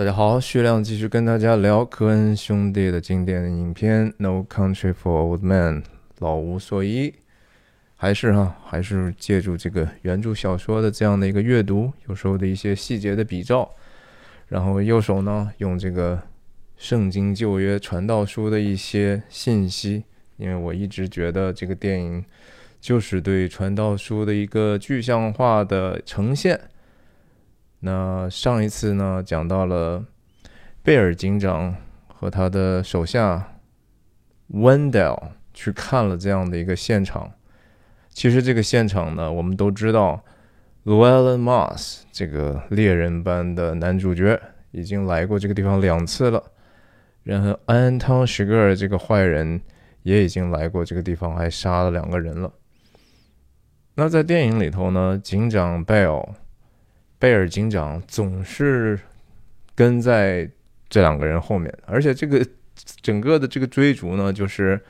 大家好，徐亮继续跟大家聊科恩兄弟的经典影片《No Country for Old Men》，老无所依。还是哈，还是借助这个原著小说的这样的一个阅读，有时候的一些细节的比照，然后右手呢用这个圣经旧约传道书的一些信息，因为我一直觉得这个电影就是对传道书的一个具象化的呈现。那上一次呢讲到了贝尔警长和他的手下 Wendell 去看了这样的一个现场。其实这个现场呢，我们都知道，Llewellyn Moss 这个猎人般的男主角已经来过这个地方两次了，然后安汤史格尔这个坏人也已经来过这个地方，还杀了两个人了。那在电影里头呢，警长贝尔，贝尔警长总是跟在这两个人后面，而且这个整个的这个追逐呢，就是。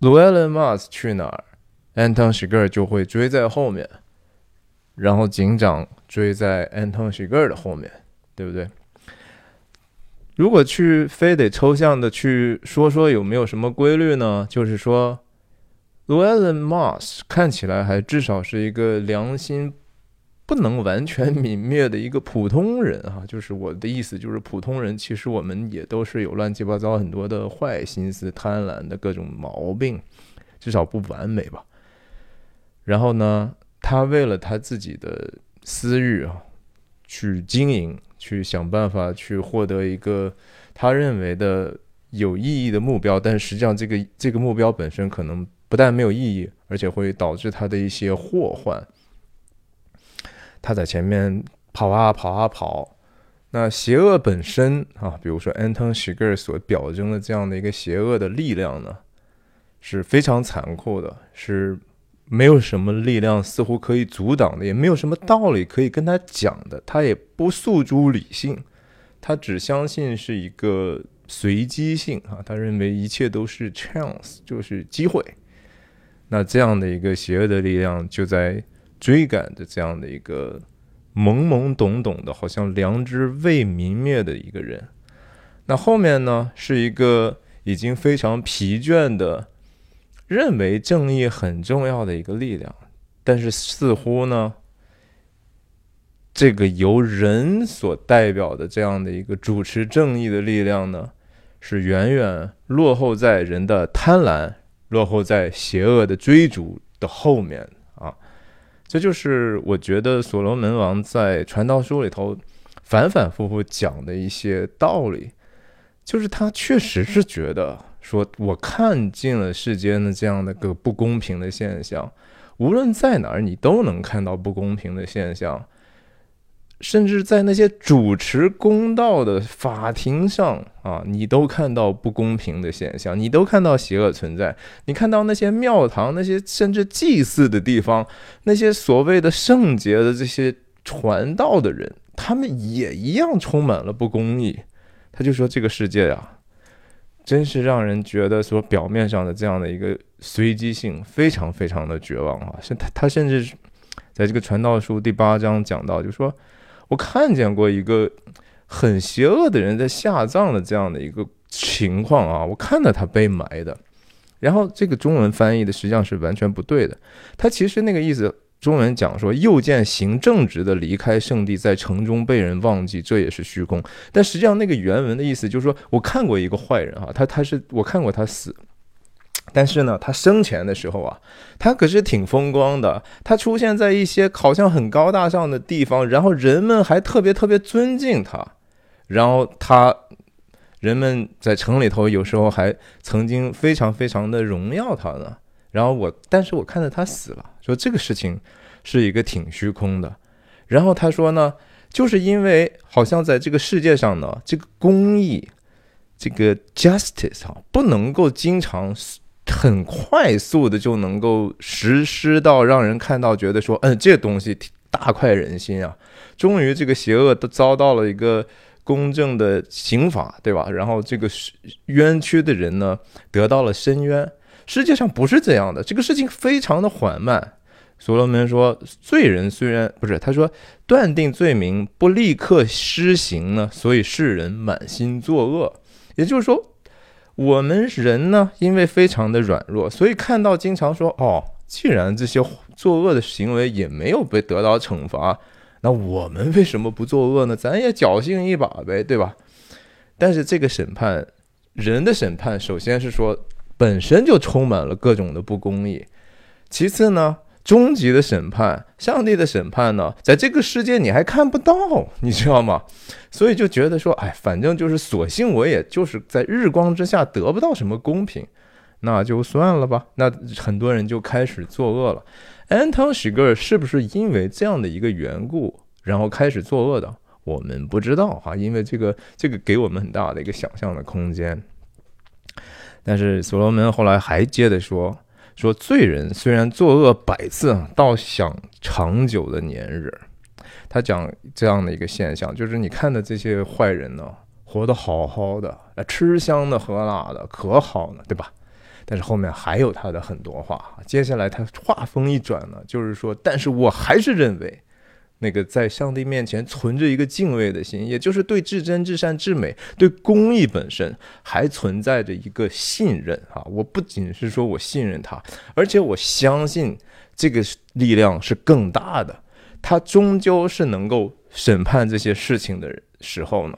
Llewellyn Moss 去哪儿，Anton s h i g e r 就会追在后面，然后警长追在 Anton s h i g e r 的后面，对不对？如果去非得抽象的去说说有没有什么规律呢？就是说，Llewellyn Moss 看起来还至少是一个良心。不能完全泯灭的一个普通人啊，就是我的意思，就是普通人其实我们也都是有乱七八糟很多的坏心思、贪婪的各种毛病，至少不完美吧。然后呢，他为了他自己的私欲啊，去经营，去想办法去获得一个他认为的有意义的目标，但实际上这个这个目标本身可能不但没有意义，而且会导致他的一些祸患。他在前面跑啊跑啊跑，那邪恶本身啊，比如说 Anton s h i g e r 所表征的这样的一个邪恶的力量呢，是非常残酷的，是没有什么力量似乎可以阻挡的，也没有什么道理可以跟他讲的，他也不诉诸理性，他只相信是一个随机性啊，他认为一切都是 chance，就是机会。那这样的一个邪恶的力量就在。追赶着这样的一个懵懵懂懂的，好像良知未泯灭的一个人。那后面呢，是一个已经非常疲倦的，认为正义很重要的一个力量。但是似乎呢，这个由人所代表的这样的一个主持正义的力量呢，是远远落后在人的贪婪、落后在邪恶的追逐的后面。这就是我觉得所罗门王在传道书里头反反复复讲的一些道理，就是他确实是觉得说，我看尽了世间的这样的个不公平的现象，无论在哪儿，你都能看到不公平的现象。甚至在那些主持公道的法庭上啊，你都看到不公平的现象，你都看到邪恶存在。你看到那些庙堂、那些甚至祭祀的地方，那些所谓的圣洁的这些传道的人，他们也一样充满了不公义。他就说：“这个世界啊，真是让人觉得说表面上的这样的一个随机性，非常非常的绝望啊！”是他他甚至在这个传道书第八章讲到，就说。我看见过一个很邪恶的人在下葬的这样的一个情况啊，我看到他被埋的。然后这个中文翻译的实际上是完全不对的，他其实那个意思，中文讲说又见行正直的离开圣地，在城中被人忘记，这也是虚空。但实际上那个原文的意思就是说，我看过一个坏人哈，他他是我看过他死。但是呢，他生前的时候啊，他可是挺风光的。他出现在一些好像很高大上的地方，然后人们还特别特别尊敬他。然后他，人们在城里头有时候还曾经非常非常的荣耀他呢。然后我，但是我看到他死了，说这个事情是一个挺虚空的。然后他说呢，就是因为好像在这个世界上呢，这个公义，这个 justice 啊，不能够经常。很快速的就能够实施到让人看到，觉得说，嗯，这东西大快人心啊！终于这个邪恶都遭到了一个公正的刑罚，对吧？然后这个冤屈的人呢，得到了伸冤。世界上不是这样的，这个事情非常的缓慢。所罗门说，罪人虽然不是，他说断定罪名不立刻施行呢，所以世人满心作恶。也就是说，我们人呢，因为非常的软弱，所以看到经常说，哦，既然这些作恶的行为也没有被得到惩罚，那我们为什么不作恶呢？咱也侥幸一把呗，对吧？但是这个审判，人的审判，首先是说本身就充满了各种的不公义，其次呢。终极的审判，上帝的审判呢，在这个世界你还看不到，你知道吗？所以就觉得说，哎，反正就是，索性我也就是在日光之下得不到什么公平，那就算了吧。那很多人就开始作恶了。安汤许格尔是不是因为这样的一个缘故，然后开始作恶的？我们不知道哈，因为这个这个给我们很大的一个想象的空间。但是所罗门后来还接着说。说罪人虽然作恶百次，倒想长久的年日。他讲这样的一个现象，就是你看的这些坏人呢，活得好好的，吃香的喝辣的，可好呢，对吧？但是后面还有他的很多话。接下来他话锋一转呢，就是说，但是我还是认为。那个在上帝面前存着一个敬畏的心，也就是对至真、至善、至美、对公益本身还存在着一个信任啊！我不仅是说我信任他，而且我相信这个力量是更大的，他终究是能够审判这些事情的时候呢。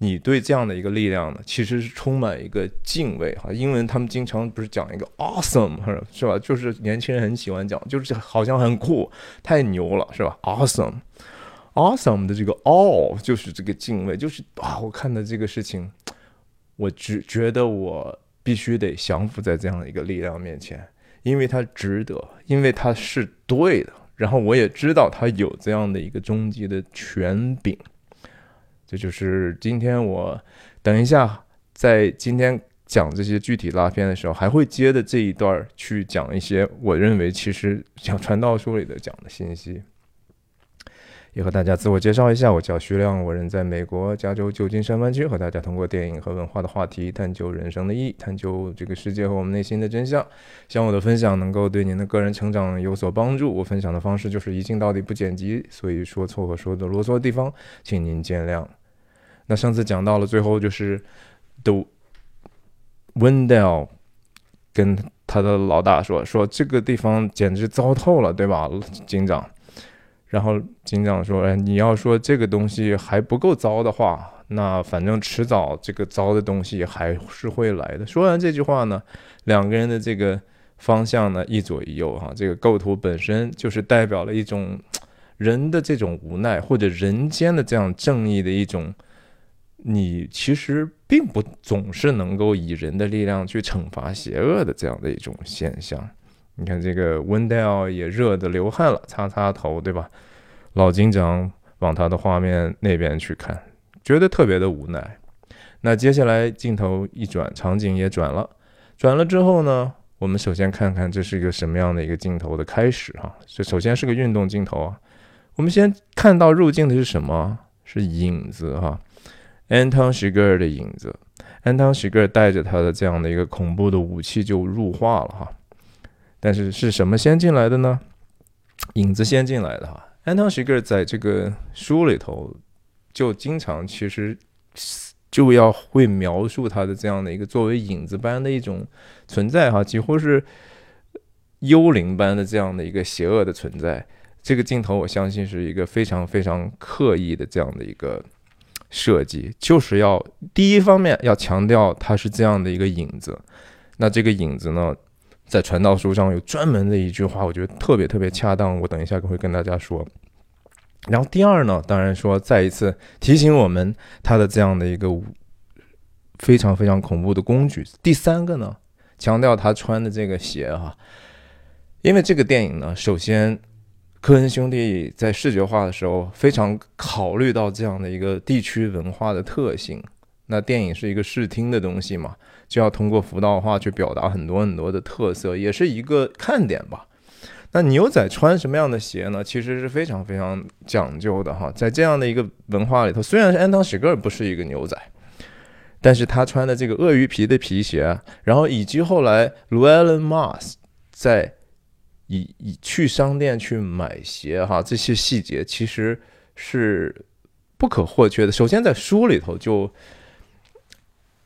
你对这样的一个力量呢，其实是充满一个敬畏哈。英文他们经常不是讲一个 awesome 是吧？就是年轻人很喜欢讲，就是好像很酷，太牛了是吧？awesome，awesome 的这个 all 就是这个敬畏，就是啊，我看的这个事情，我只觉得我必须得降服在这样的一个力量面前，因为它值得，因为它是对的，然后我也知道它有这样的一个终极的权柄。这就是今天我等一下在今天讲这些具体拉片的时候，还会接着这一段去讲一些我认为其实 讲传道书里的讲的信息。也和大家自我介绍一下，我叫徐亮，我人在美国加州旧金山湾区，和大家通过电影和文化的话题，探究人生的意义，探究这个世界和我们内心的真相。希望我的分享能够对您的个人成长有所帮助。我分享的方式就是一镜到底不剪辑，所以说错和说的啰嗦的地方，请您见谅。那上次讲到了最后，就是，The Wendell 跟他的老大说：“说这个地方简直糟透了，对吧，警长？”然后警长说：“哎，你要说这个东西还不够糟的话，那反正迟早这个糟的东西还是会来的。”说完这句话呢，两个人的这个方向呢一左一右哈，这个构图本身就是代表了一种人的这种无奈，或者人间的这样正义的一种。你其实并不总是能够以人的力量去惩罚邪恶的这样的一种现象。你看这个温戴尔也热得流汗了，擦擦头，对吧？老警长往他的画面那边去看，觉得特别的无奈。那接下来镜头一转，场景也转了，转了之后呢，我们首先看看这是一个什么样的一个镜头的开始哈。这首先是个运动镜头啊。我们先看到入镜的是什么？是影子哈。安汤·许格尔的影子，安汤·许格尔带着他的这样的一个恐怖的武器就入画了哈。但是是什么先进来的呢？影子先进来的哈。安汤·许格尔在这个书里头就经常其实就要会描述他的这样的一个作为影子般的一种存在哈，几乎是幽灵般的这样的一个邪恶的存在。这个镜头我相信是一个非常非常刻意的这样的一个。设计就是要第一方面要强调它是这样的一个影子，那这个影子呢，在传道书上有专门的一句话，我觉得特别特别恰当，我等一下会跟大家说。然后第二呢，当然说再一次提醒我们它的这样的一个非常非常恐怖的工具。第三个呢，强调他穿的这个鞋哈，因为这个电影呢，首先。科恩兄弟在视觉化的时候非常考虑到这样的一个地区文化的特性。那电影是一个视听的东西嘛，就要通过浮道化去表达很多很多的特色，也是一个看点吧。那牛仔穿什么样的鞋呢？其实是非常非常讲究的哈。在这样的一个文化里头，虽然是安东史格尔不是一个牛仔，但是他穿的这个鳄鱼皮的皮鞋，然后以及后来 Llewellyn Moss 在以以去商店去买鞋哈，这些细节其实是不可或缺的。首先在书里头就。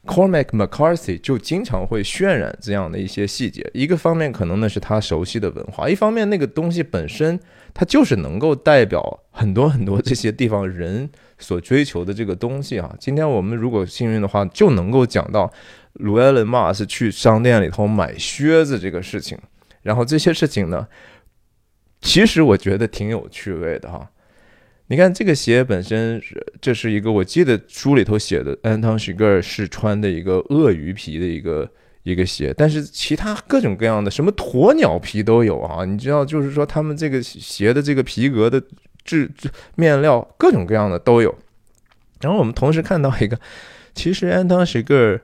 Cormac McCarthy 就经常会渲染这样的一些细节，一个方面可能那是他熟悉的文化，一方面那个东西本身它就是能够代表很多很多这些地方人所追求的这个东西啊。今天我们如果幸运的话，就能够讲到 Llewellyn Moss 去商店里头买靴子这个事情，然后这些事情呢，其实我觉得挺有趣味的哈。你看这个鞋本身，这是一个我记得书里头写的，安汤许格尔是穿的一个鳄鱼皮的一个一个鞋，但是其他各种各样的什么鸵鸟皮都有啊！你知道，就是说他们这个鞋的这个皮革的质面料各种各样的都有。然后我们同时看到一个，其实安汤许格尔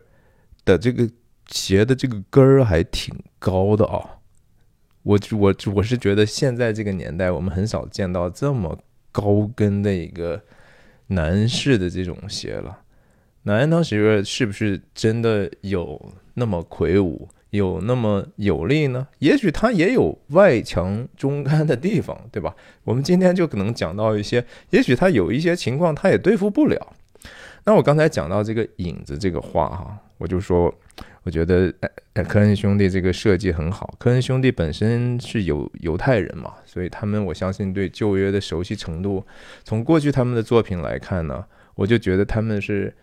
的这个鞋的这个跟儿还挺高的啊！我我我是觉得现在这个年代，我们很少见到这么。高跟的一个男士的这种鞋了，男人当时是不是真的有那么魁梧，有那么有力呢？也许他也有外强中干的地方，对吧？我们今天就可能讲到一些，也许他有一些情况他也对付不了。那我刚才讲到这个影子这个话哈，我就说。我觉得科恩兄弟这个设计很好。科恩兄弟本身是有犹太人嘛，所以他们我相信对旧约的熟悉程度，从过去他们的作品来看呢，我就觉得他们是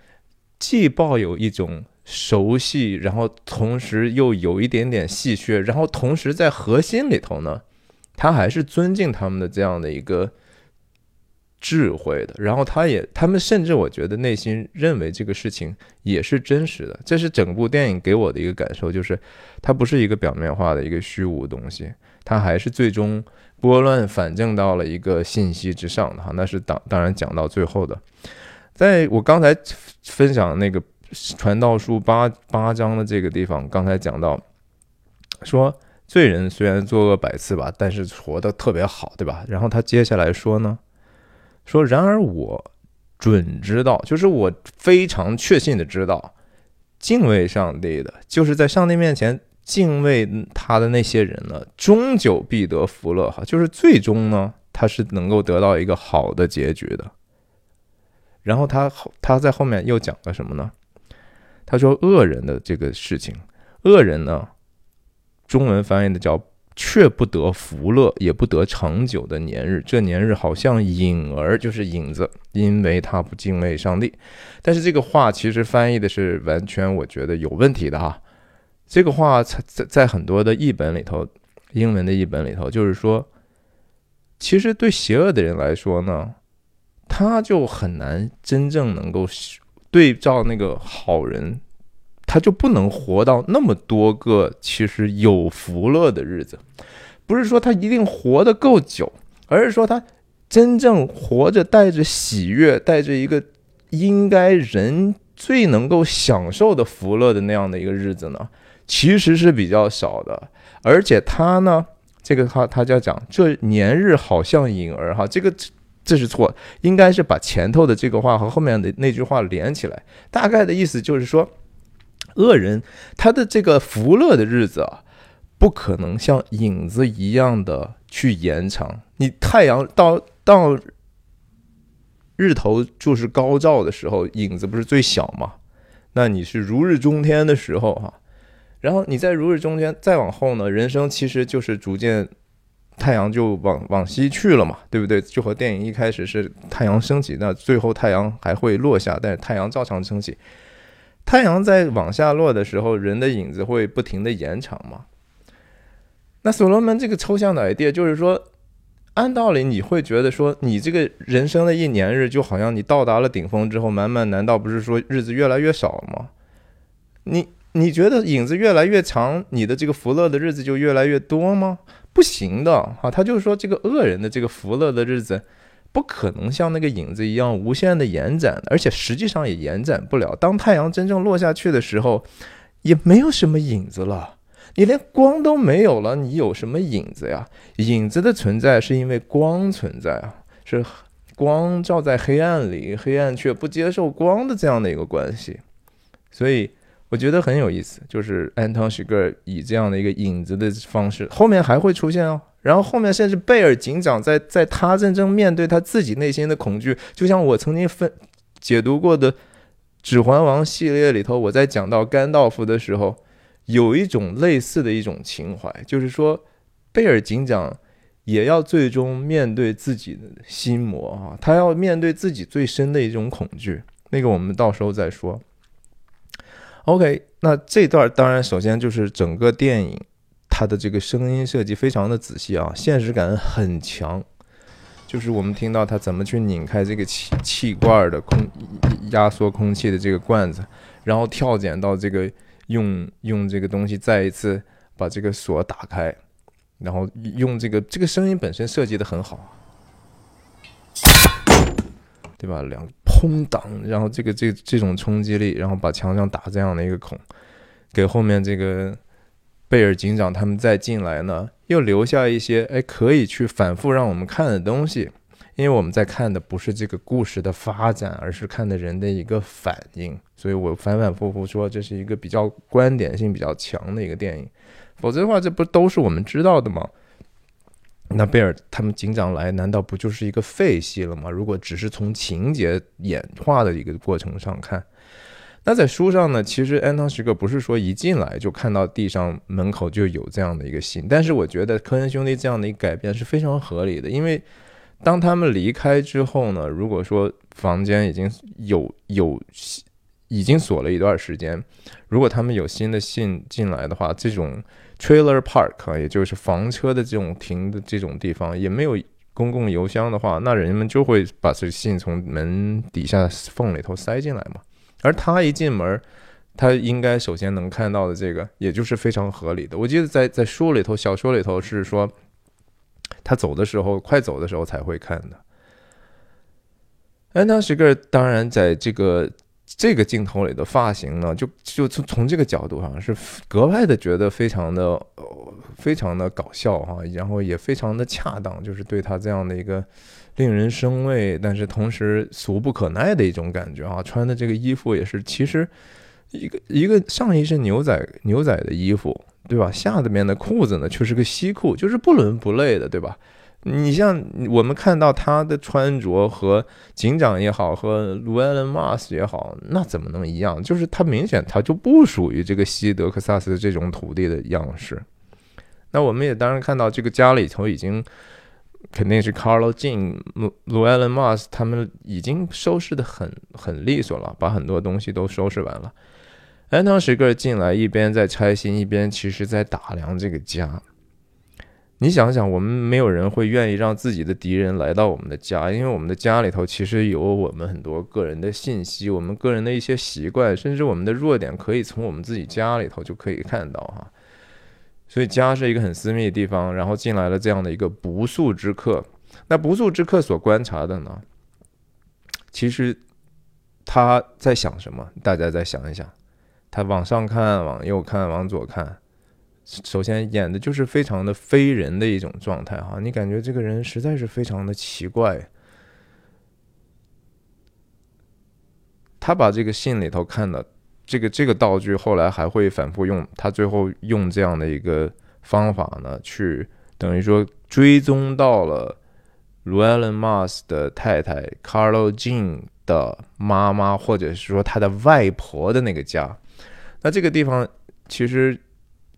既抱有一种熟悉，然后同时又有一点点戏谑，然后同时在核心里头呢，他还是尊敬他们的这样的一个。智慧的，然后他也，他们甚至我觉得内心认为这个事情也是真实的，这是整部电影给我的一个感受，就是它不是一个表面化的一个虚无东西，它还是最终拨乱反正到了一个信息之上的哈，那是当当然讲到最后的，在我刚才分享那个传道书八八章的这个地方，刚才讲到说罪人虽然作恶百次吧，但是活得特别好，对吧？然后他接下来说呢？说，然而我准知道，就是我非常确信的知道，敬畏上帝的，就是在上帝面前敬畏他的那些人呢，终究必得福乐哈，就是最终呢，他是能够得到一个好的结局的。然后他他在后面又讲了什么呢？他说恶人的这个事情，恶人呢，中文翻译的叫。却不得福乐，也不得长久的年日。这年日好像影儿，就是影子，因为他不敬畏上帝。但是这个话其实翻译的是完全，我觉得有问题的哈。这个话在在在很多的译本里头，英文的译本里头，就是说，其实对邪恶的人来说呢，他就很难真正能够对照那个好人。他就不能活到那么多个其实有福乐的日子，不是说他一定活得够久，而是说他真正活着带着喜悦，带着一个应该人最能够享受的福乐的那样的一个日子呢，其实是比较少的。而且他呢，这个他他就要讲这年日好像影儿哈，这个这是错，应该是把前头的这个话和后面的那句话连起来，大概的意思就是说。恶人他的这个福乐的日子啊，不可能像影子一样的去延长。你太阳到到日头就是高照的时候，影子不是最小吗？那你是如日中天的时候哈，然后你在如日中天再往后呢，人生其实就是逐渐太阳就往往西去了嘛，对不对？就和电影一开始是太阳升起，那最后太阳还会落下，但是太阳照常升起。太阳在往下落的时候，人的影子会不停的延长吗？那所罗门这个抽象的 idea 就是说，按道理你会觉得说，你这个人生的一年日就好像你到达了顶峰之后，慢慢难道不是说日子越来越少吗？你你觉得影子越来越长，你的这个福乐的日子就越来越多吗？不行的啊！他就是说，这个恶人的这个福乐的日子。不可能像那个影子一样无限的延展，而且实际上也延展不了。当太阳真正落下去的时候，也没有什么影子了，你连光都没有了，你有什么影子呀？影子的存在是因为光存在啊，是光照在黑暗里，黑暗却不接受光的这样的一个关系。所以，我觉得很有意思，就是安东许格尔以这样的一个影子的方式，后面还会出现哦。然后后面甚至贝尔警长在在他真正面对他自己内心的恐惧，就像我曾经分解读过的《指环王》系列里头，我在讲到甘道夫的时候，有一种类似的一种情怀，就是说贝尔警长也要最终面对自己的心魔啊，他要面对自己最深的一种恐惧。那个我们到时候再说。OK，那这段当然首先就是整个电影。它的这个声音设计非常的仔细啊，现实感很强。就是我们听到他怎么去拧开这个气气罐的空压缩空气的这个罐子，然后跳剪到这个用用这个东西再一次把这个锁打开，然后用这个这个声音本身设计的很好，对吧？两空挡，然后这个这这种冲击力，然后把墙上打这样的一个孔，给后面这个。贝尔警长他们再进来呢，又留下一些哎可以去反复让我们看的东西，因为我们在看的不是这个故事的发展，而是看的人的一个反应，所以我反反复复说这是一个比较观点性比较强的一个电影，否则的话这不都是我们知道的吗？那贝尔他们警长来，难道不就是一个废戏了吗？如果只是从情节演化的一个过程上看。那在书上呢，其实安汤许克不是说一进来就看到地上门口就有这样的一个信，但是我觉得科恩兄弟这样的一个改变是非常合理的，因为当他们离开之后呢，如果说房间已经有有已经锁了一段时间，如果他们有新的信进来的话，这种 trailer park，也就是房车的这种停的这种地方也没有公共邮箱的话，那人们就会把这信从门底下缝里头塞进来嘛。而他一进门，他应该首先能看到的这个，也就是非常合理的。我记得在在书里头，小说里头是说，他走的时候，快走的时候才会看的。安当时个当然在这个这个镜头里的发型呢，就就从从这个角度上是格外的觉得非常的非常的搞笑哈，然后也非常的恰当，就是对他这样的一个。令人生畏，但是同时俗不可耐的一种感觉啊！穿的这个衣服也是，其实一个一个上衣是牛仔牛仔的衣服，对吧？下面的裤子呢却是个西裤，就是不伦不类的，对吧？你像我们看到他的穿着和警长也好，和卢埃伦·马斯也好，那怎么能一样？就是他明显他就不属于这个西德克萨斯这种土地的样式。那我们也当然看到这个家里头已经。肯定是 Carlo Jean、l u l e n Moss 他们已经收拾的很很利索了，把很多东西都收拾完了。安当时个进来，一边在拆信，一边其实在打量这个家。你想想，我们没有人会愿意让自己的敌人来到我们的家，因为我们的家里头其实有我们很多个人的信息，我们个人的一些习惯，甚至我们的弱点，可以从我们自己家里头就可以看到哈。所以家是一个很私密的地方，然后进来了这样的一个不速之客。那不速之客所观察的呢，其实他在想什么？大家再想一想。他往上看，往右看，往左看。首先演的就是非常的非人的一种状态哈，你感觉这个人实在是非常的奇怪。他把这个信里头看的。这个这个道具后来还会反复用，他最后用这样的一个方法呢，去等于说追踪到了 Llewelyn Moss 的太太 Carlo Jean 的妈妈，或者是说他的外婆的那个家。那这个地方其实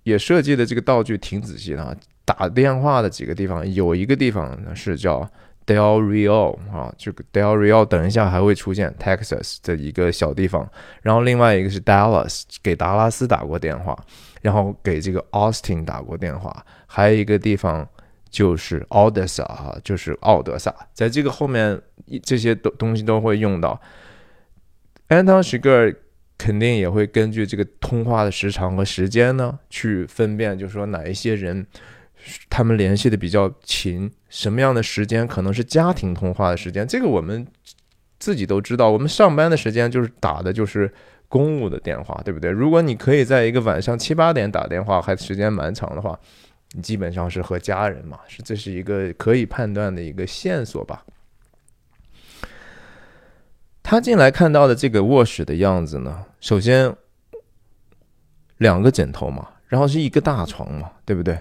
也设计的这个道具挺仔细的啊，打电话的几个地方，有一个地方呢是叫。Del Rio 啊，这个 Del Rio 等一下还会出现 Texas 的一个小地方，然后另外一个是 Dallas，给达拉斯打过电话，然后给这个 Austin 打过电话，还有一个地方就是 Odessa 啊，就是奥德萨，在这个后面这些东东西都会用到。Anton s c h g e r 肯定也会根据这个通话的时长和时间呢，去分辨，就是说哪一些人。他们联系的比较勤，什么样的时间可能是家庭通话的时间？这个我们自己都知道。我们上班的时间就是打的就是公务的电话，对不对？如果你可以在一个晚上七八点打电话，还时间蛮长的话，你基本上是和家人嘛，是这是一个可以判断的一个线索吧。他进来看到的这个卧室的样子呢，首先两个枕头嘛，然后是一个大床嘛，对不对？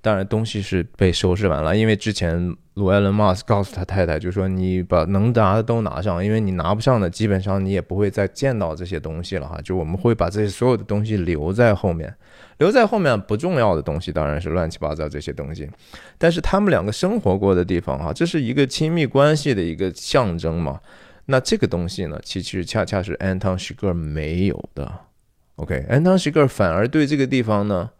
当然东西是被收拾完了，因为之前罗艾伦·马斯告诉他太太，就说你把能拿的都拿上，因为你拿不上的，基本上你也不会再见到这些东西了哈。就我们会把这些所有的东西留在后面，留在后面不重要的东西当然是乱七八糟这些东西，但是他们两个生活过的地方哈，这是一个亲密关系的一个象征嘛。那这个东西呢，其实恰恰是 Anton s c h i g e r 没有的。OK，Anton Shcherb 反而对这个地方呢，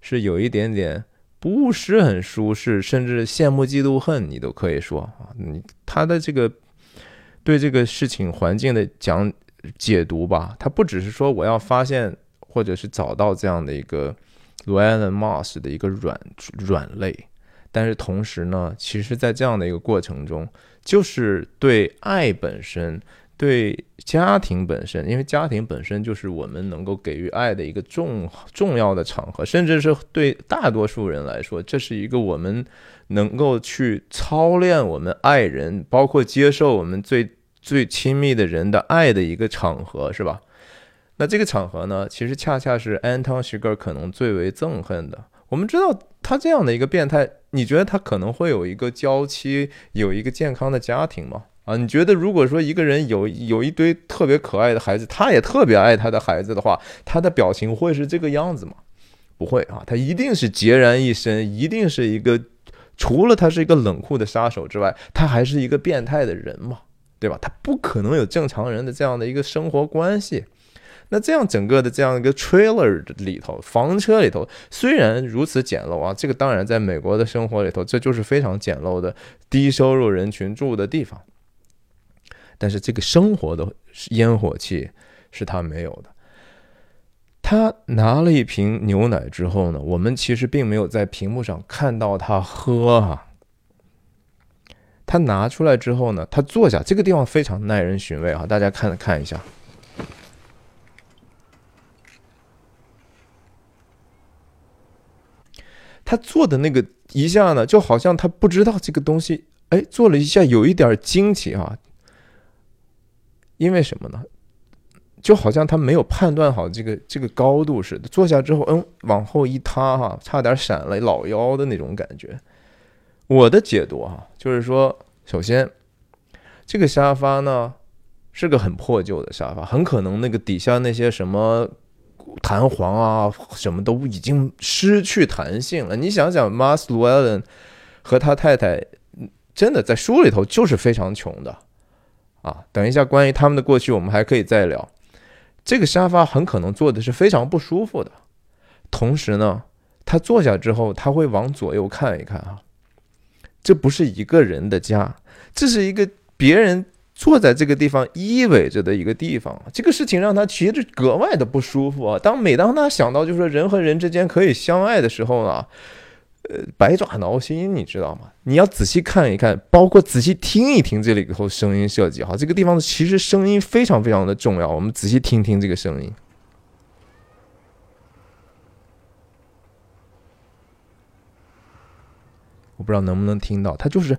是有一点点。不是很舒适，甚至羡慕、嫉妒、恨，你都可以说啊。你他的这个对这个事情环境的讲解读吧，他不只是说我要发现或者是找到这样的一个 Ryan Moss 的一个软软肋，但是同时呢，其实在这样的一个过程中，就是对爱本身。对家庭本身，因为家庭本身就是我们能够给予爱的一个重重要的场合，甚至是对大多数人来说，这是一个我们能够去操练我们爱人，包括接受我们最最亲密的人的爱的一个场合，是吧？那这个场合呢，其实恰恰是安汤许格可能最为憎恨的。我们知道他这样的一个变态，你觉得他可能会有一个娇妻，有一个健康的家庭吗？啊，你觉得如果说一个人有有一堆特别可爱的孩子，他也特别爱他的孩子的话，他的表情会是这个样子吗？不会啊，他一定是孑然一身，一定是一个除了他是一个冷酷的杀手之外，他还是一个变态的人嘛，对吧？他不可能有正常人的这样的一个生活关系。那这样整个的这样一个 trailer 里头，房车里头虽然如此简陋啊，这个当然在美国的生活里头，这就是非常简陋的低收入人群住的地方。但是这个生活的烟火气是他没有的。他拿了一瓶牛奶之后呢，我们其实并没有在屏幕上看到他喝哈。他拿出来之后呢，他坐下，这个地方非常耐人寻味啊，大家看看一下。他做的那个一下呢，就好像他不知道这个东西，哎，做了一下有一点惊奇啊。因为什么呢？就好像他没有判断好这个这个高度似的，坐下之后，嗯，往后一塌，哈，差点闪了老腰的那种感觉。我的解读哈，就是说，首先，这个沙发呢是个很破旧的沙发，很可能那个底下那些什么弹簧啊，什么都已经失去弹性了。你想想，Mas Llewellyn 和他太太真的在书里头就是非常穷的。啊，等一下，关于他们的过去，我们还可以再聊。这个沙发很可能坐的是非常不舒服的。同时呢，他坐下之后，他会往左右看一看啊。这不是一个人的家，这是一个别人坐在这个地方依偎着的一个地方。这个事情让他其实格外的不舒服啊。当每当他想到就是说人和人之间可以相爱的时候呢。呃，百爪挠心，你知道吗？你要仔细看一看，包括仔细听一听这里头声音设计。哈，这个地方其实声音非常非常的重要。我们仔细听听这个声音，我不知道能不能听到，它就是，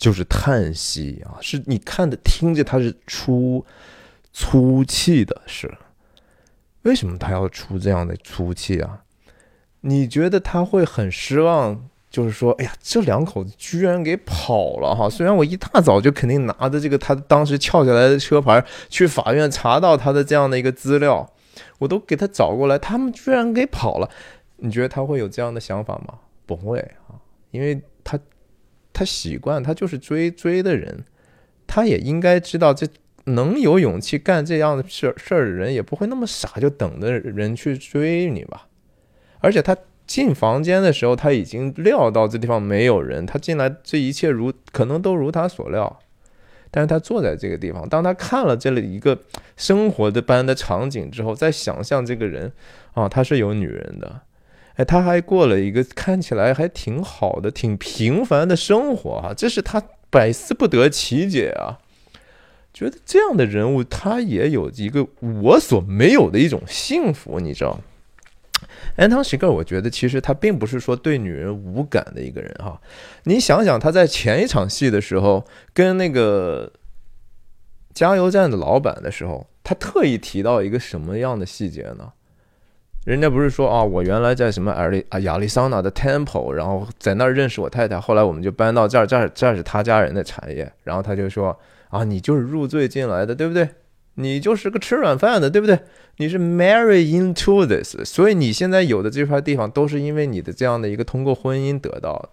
就是叹息啊！是你看的听着，他是出粗气的，是。为什么他要出这样的粗气啊？你觉得他会很失望？就是说，哎呀，这两口子居然给跑了哈！虽然我一大早就肯定拿着这个他当时撬下来的车牌去法院查到他的这样的一个资料，我都给他找过来，他们居然给跑了。你觉得他会有这样的想法吗？不会啊，因为他他习惯，他就是追追的人，他也应该知道这。能有勇气干这样的事事儿的人，也不会那么傻，就等着人去追你吧。而且他进房间的时候，他已经料到这地方没有人，他进来这一切如可能都如他所料。但是他坐在这个地方，当他看了这里一个生活的般的场景之后，再想象这个人啊，他是有女人的，哎，他还过了一个看起来还挺好的、挺平凡的生活啊，这是他百思不得其解啊。觉得这样的人物，他也有一个我所没有的一种幸福，你知道？安汤喜格，我觉得其实他并不是说对女人无感的一个人哈。你想想，他在前一场戏的时候，跟那个加油站的老板的时候，他特意提到一个什么样的细节呢？人家不是说啊，我原来在什么亚利啊亚利桑那的 Temple，然后在那儿认识我太太，后来我们就搬到这儿，这儿这儿是他家人的产业，然后他就说啊，你就是入赘进来的，对不对？你就是个吃软饭的，对不对？你是 marry into this，所以你现在有的这块地方都是因为你的这样的一个通过婚姻得到的。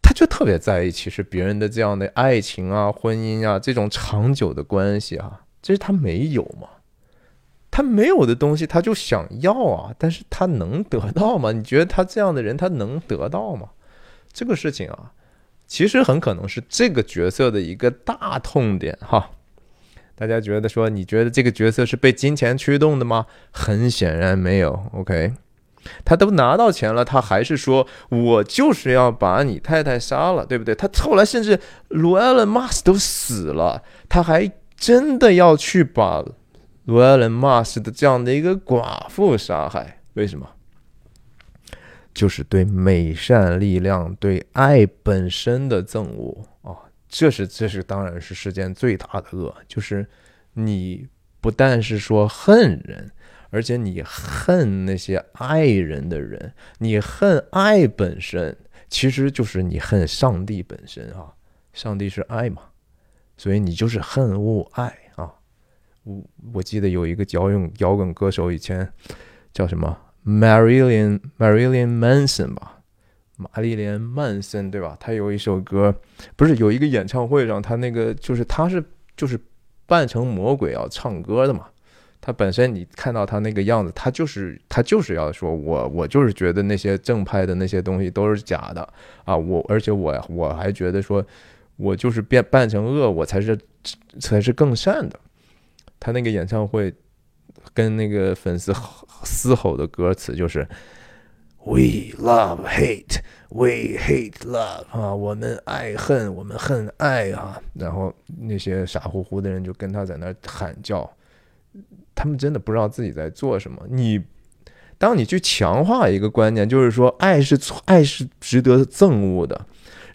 他就特别在意，其实别人的这样的爱情啊、婚姻啊这种长久的关系啊，这是他没有嘛？他没有的东西，他就想要啊，但是他能得到吗？你觉得他这样的人，他能得到吗？这个事情啊，其实很可能是这个角色的一个大痛点哈。大家觉得说，你觉得这个角色是被金钱驱动的吗？很显然没有。OK，他都拿到钱了，他还是说我就是要把你太太杀了，对不对？他后来甚至卢埃伦·马斯都死了，他还真的要去把。卢埃伦·马斯的这样的一个寡妇杀害，为什么？就是对美善力量、对爱本身的憎恶啊！这是，这是，当然是世间最大的恶。就是你不但是说恨人，而且你恨那些爱人的人，你恨爱本身，其实就是你恨上帝本身啊！上帝是爱嘛，所以你就是恨恶爱。我我记得有一个摇滚摇滚歌手，以前叫什么 Marilyn Marilyn Manson 吧，玛丽莲曼森对吧？他有一首歌，不是有一个演唱会上，他那个就是他是就是扮成魔鬼要唱歌的嘛。他本身你看到他那个样子，他就是他就是要说我我就是觉得那些正派的那些东西都是假的啊！我而且我我还觉得说，我就是变扮成恶，我才是才是更善的。他那个演唱会跟那个粉丝嘶吼的歌词就是 “We love hate, we hate love” 啊，我们爱恨，我们恨爱啊。然后那些傻乎乎的人就跟他在那喊叫，他们真的不知道自己在做什么。你当你去强化一个观念，就是说爱是爱是值得憎恶的。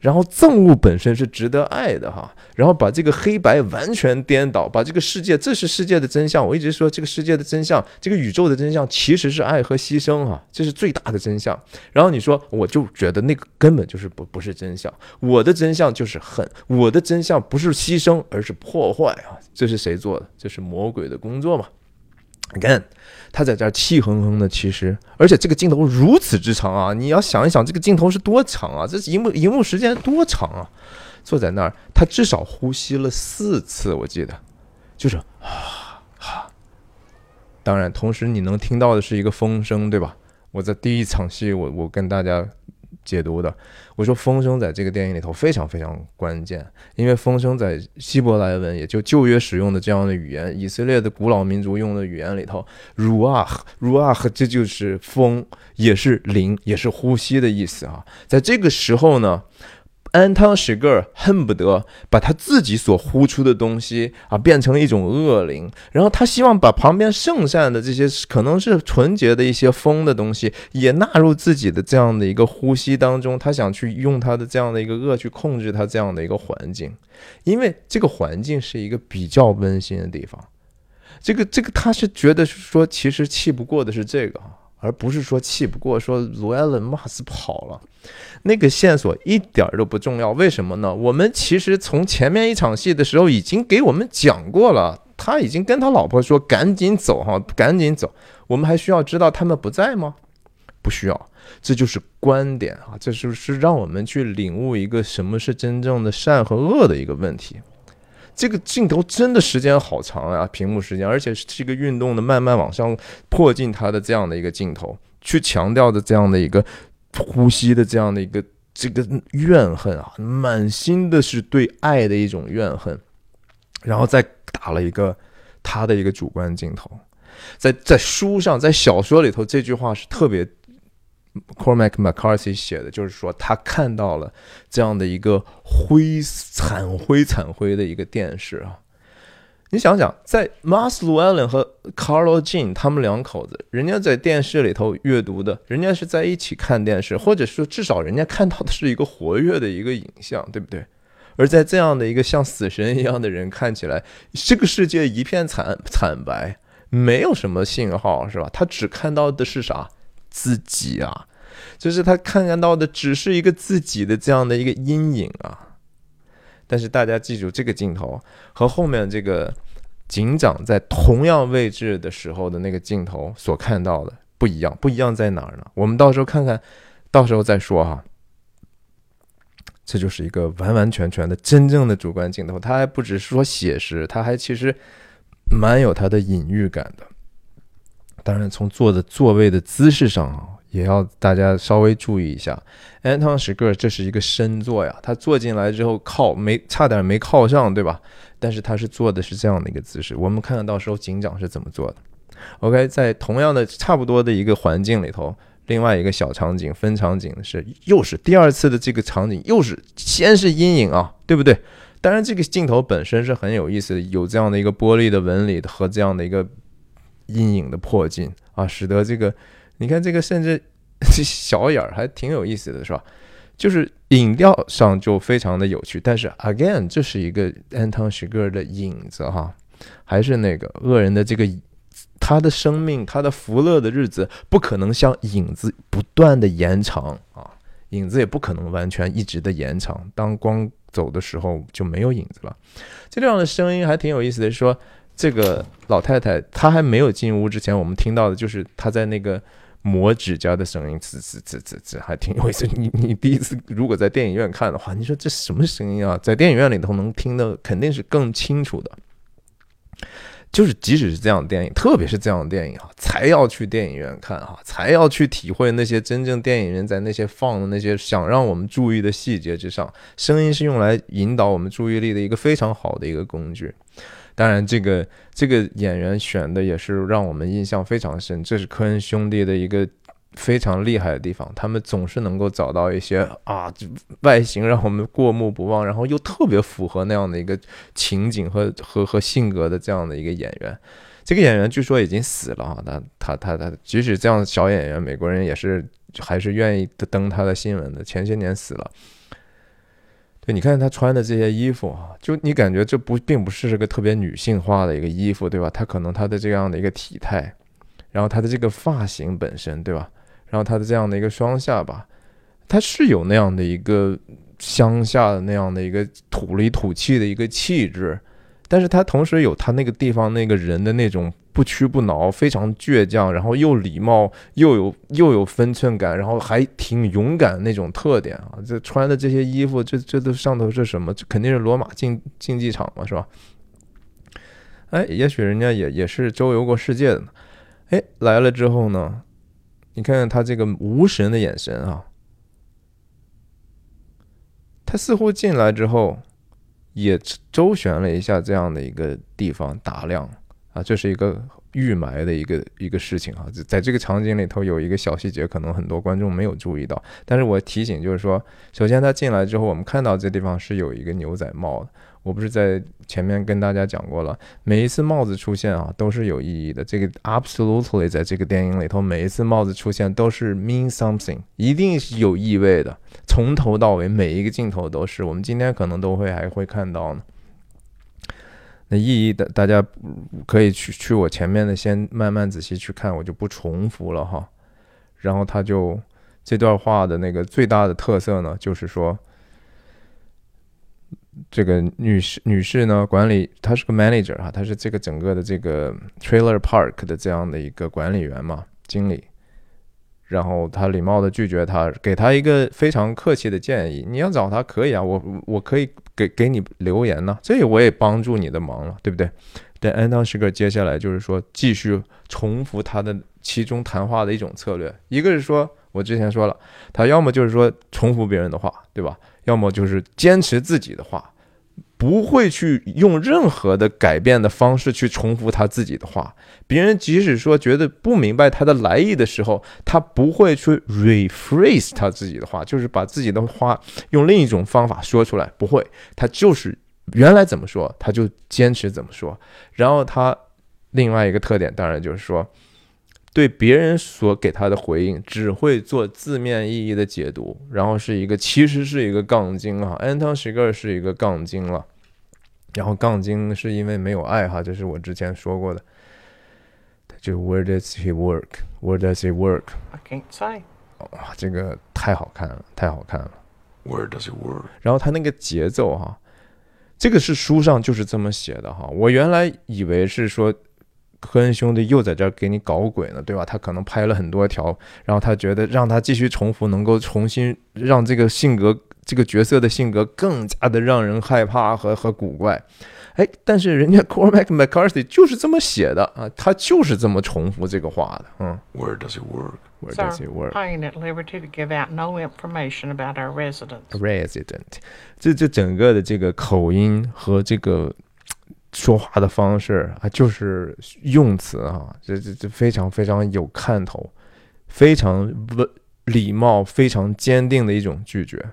然后憎恶本身是值得爱的哈，然后把这个黑白完全颠倒，把这个世界，这是世界的真相。我一直说这个世界的真相，这个宇宙的真相其实是爱和牺牲哈，这是最大的真相。然后你说，我就觉得那个根本就是不不是真相，我的真相就是恨，我的真相不是牺牲，而是破坏啊，这是谁做的？这是魔鬼的工作嘛？你看，他在这儿气哼哼的，其实，而且这个镜头如此之长啊！你要想一想，这个镜头是多长啊？这荧幕荧幕时间多长啊？坐在那儿，他至少呼吸了四次，我记得，就是啊哈。当然，同时你能听到的是一个风声，对吧？我在第一场戏，我我跟大家。解读的，我说风声在这个电影里头非常非常关键，因为风声在希伯来文，也就旧约使用的这样的语言，以色列的古老民族用的语言里头，ruach，ruach，这就是风，也是灵，也是呼吸的意思啊。在这个时候呢。安汤史格尔恨不得把他自己所呼出的东西啊变成一种恶灵，然后他希望把旁边圣善的这些可能是纯洁的一些风的东西也纳入自己的这样的一个呼吸当中。他想去用他的这样的一个恶去控制他这样的一个环境，因为这个环境是一个比较温馨的地方。这个这个他是觉得说，其实气不过的是这个。而不是说气不过，说卢埃伦·马斯跑了，那个线索一点都不重要。为什么呢？我们其实从前面一场戏的时候已经给我们讲过了，他已经跟他老婆说：“赶紧走，哈，赶紧走。”我们还需要知道他们不在吗？不需要，这就是观点啊，这就是让我们去领悟一个什么是真正的善和恶的一个问题。这个镜头真的时间好长啊，屏幕时间，而且是一个运动的，慢慢往上迫近它的这样的一个镜头，去强调的这样的一个呼吸的这样的一个这个怨恨啊，满心的是对爱的一种怨恨，然后再打了一个他的一个主观镜头，在在书上，在小说里头，这句话是特别。Cormac McCarthy 写的就是说，他看到了这样的一个灰惨灰惨灰的一个电视啊！你想想，在 m a s l l l e n 和 Carlo Jean 他们两口子，人家在电视里头阅读的，人家是在一起看电视，或者说至少人家看到的是一个活跃的一个影像，对不对？而在这样的一个像死神一样的人看起来，这个世界一片惨惨白，没有什么信号，是吧？他只看到的是啥？自己啊，就是他看看到的只是一个自己的这样的一个阴影啊。但是大家记住，这个镜头和后面这个警长在同样位置的时候的那个镜头所看到的不一样，不一样在哪儿呢？我们到时候看看，到时候再说哈。这就是一个完完全全的真正的主观镜头，它还不只是说写实，它还其实蛮有它的隐喻感的。当然，从坐的座位的姿势上啊，也要大家稍微注意一下。安汤史格尔这是一个深坐呀，他坐进来之后靠没差点没靠上，对吧？但是他是坐的是这样的一个姿势。我们看看到时候警长是怎么做的。OK，在同样的差不多的一个环境里头。另外一个小场景分场景是，又是第二次的这个场景，又是先是阴影啊，对不对？当然，这个镜头本身是很有意思的，有这样的一个玻璃的纹理和这样的一个阴影的破镜啊，使得这个你看这个甚至 这小眼儿还挺有意思的，是吧？就是影调上就非常的有趣，但是 again，这是一个安汤许格尔的影子哈，还是那个恶人的这个。他的生命，他的福乐的日子，不可能像影子不断的延长啊，影子也不可能完全一直的延长。当光走的时候，就没有影子了。这样的声音还挺有意思的，说这个老太太她还没有进屋之前，我们听到的就是她在那个磨指甲的声音，滋滋滋滋滋，还挺有意思。你你第一次如果在电影院看的话，你说这什么声音啊？在电影院里头能听的肯定是更清楚的。就是，即使是这样的电影，特别是这样的电影啊，才要去电影院看啊，才要去体会那些真正电影人在那些放的那些想让我们注意的细节之上。声音是用来引导我们注意力的一个非常好的一个工具。当然，这个这个演员选的也是让我们印象非常深。这是科恩兄弟的一个。非常厉害的地方，他们总是能够找到一些啊，外形让我们过目不忘，然后又特别符合那样的一个情景和和和性格的这样的一个演员。这个演员据说已经死了啊，他他他他，即使这样的小演员，美国人也是还是愿意登他的新闻的。前些年死了。就，你看他穿的这些衣服啊，就你感觉这不并不是个特别女性化的一个衣服，对吧？他可能他的这样的一个体态，然后他的这个发型本身，对吧？然后他的这样的一个双下巴，他是有那样的一个乡下的那样的一个土里土气的一个气质，但是他同时有他那个地方那个人的那种不屈不挠、非常倔强，然后又礼貌又有又有分寸感，然后还挺勇敢那种特点啊！这穿的这些衣服，这这都上头是什么？这肯定是罗马竞竞技场嘛，是吧？哎，也许人家也也是周游过世界的呢。哎，来了之后呢？你看看他这个无神的眼神啊，他似乎进来之后也周旋了一下这样的一个地方打量啊，这是一个预埋的一个一个事情啊，在这个场景里头有一个小细节，可能很多观众没有注意到，但是我提醒就是说，首先他进来之后，我们看到这地方是有一个牛仔帽的。我不是在前面跟大家讲过了，每一次帽子出现啊，都是有意义的。这个 absolutely 在这个电影里头，每一次帽子出现都是 mean something，一定是有意味的。从头到尾，每一个镜头都是。我们今天可能都会还会看到呢。那意义的，大家可以去去我前面的，先慢慢仔细去看，我就不重复了哈。然后他就这段话的那个最大的特色呢，就是说。这个女士女士呢，管理她是个 manager 哈，她是这个整个的这个 trailer park 的这样的一个管理员嘛，经理。然后她礼貌的拒绝他，给他一个非常客气的建议：你要找他可以啊，我我可以给给你留言呢，这我也帮助你的忙了，对不对？但安当时个接下来就是说继续重复他的其中谈话的一种策略，一个是说我之前说了，他要么就是说重复别人的话，对吧？要么就是坚持自己的话，不会去用任何的改变的方式去重复他自己的话。别人即使说觉得不明白他的来意的时候，他不会去 rephrase 他自己的话，就是把自己的话用另一种方法说出来，不会。他就是原来怎么说，他就坚持怎么说。然后他另外一个特点，当然就是说，对别人所给他的回应只会做字面意义的解读，然后是一个其实是一个杠精啊，Anton s h i g e r 是一个杠精了。然后杠精是因为没有爱哈，这是我之前说过的。就 Where does he work? Where does he work? I can't say. 哇，这个太好看了，太好看了。Where does he work? 然后他那个节奏哈，这个是书上就是这么写的哈。我原来以为是说科恩兄弟又在这儿给你搞鬼呢，对吧？他可能拍了很多条，然后他觉得让他继续重复，能够重新让这个性格、这个角色的性格更加的让人害怕和和古怪。哎，但是人家 Cormac McCarthy 就是这么写的啊，他就是这么重复这个话的。嗯 Where does it work?，Where does it work? I ain't at liberty to give out no information about our residents. resident，这这整个的这个口音和这个说话的方式啊，就是用词啊，这这这非常非常有看头，非常温礼貌、非常坚定的一种拒绝。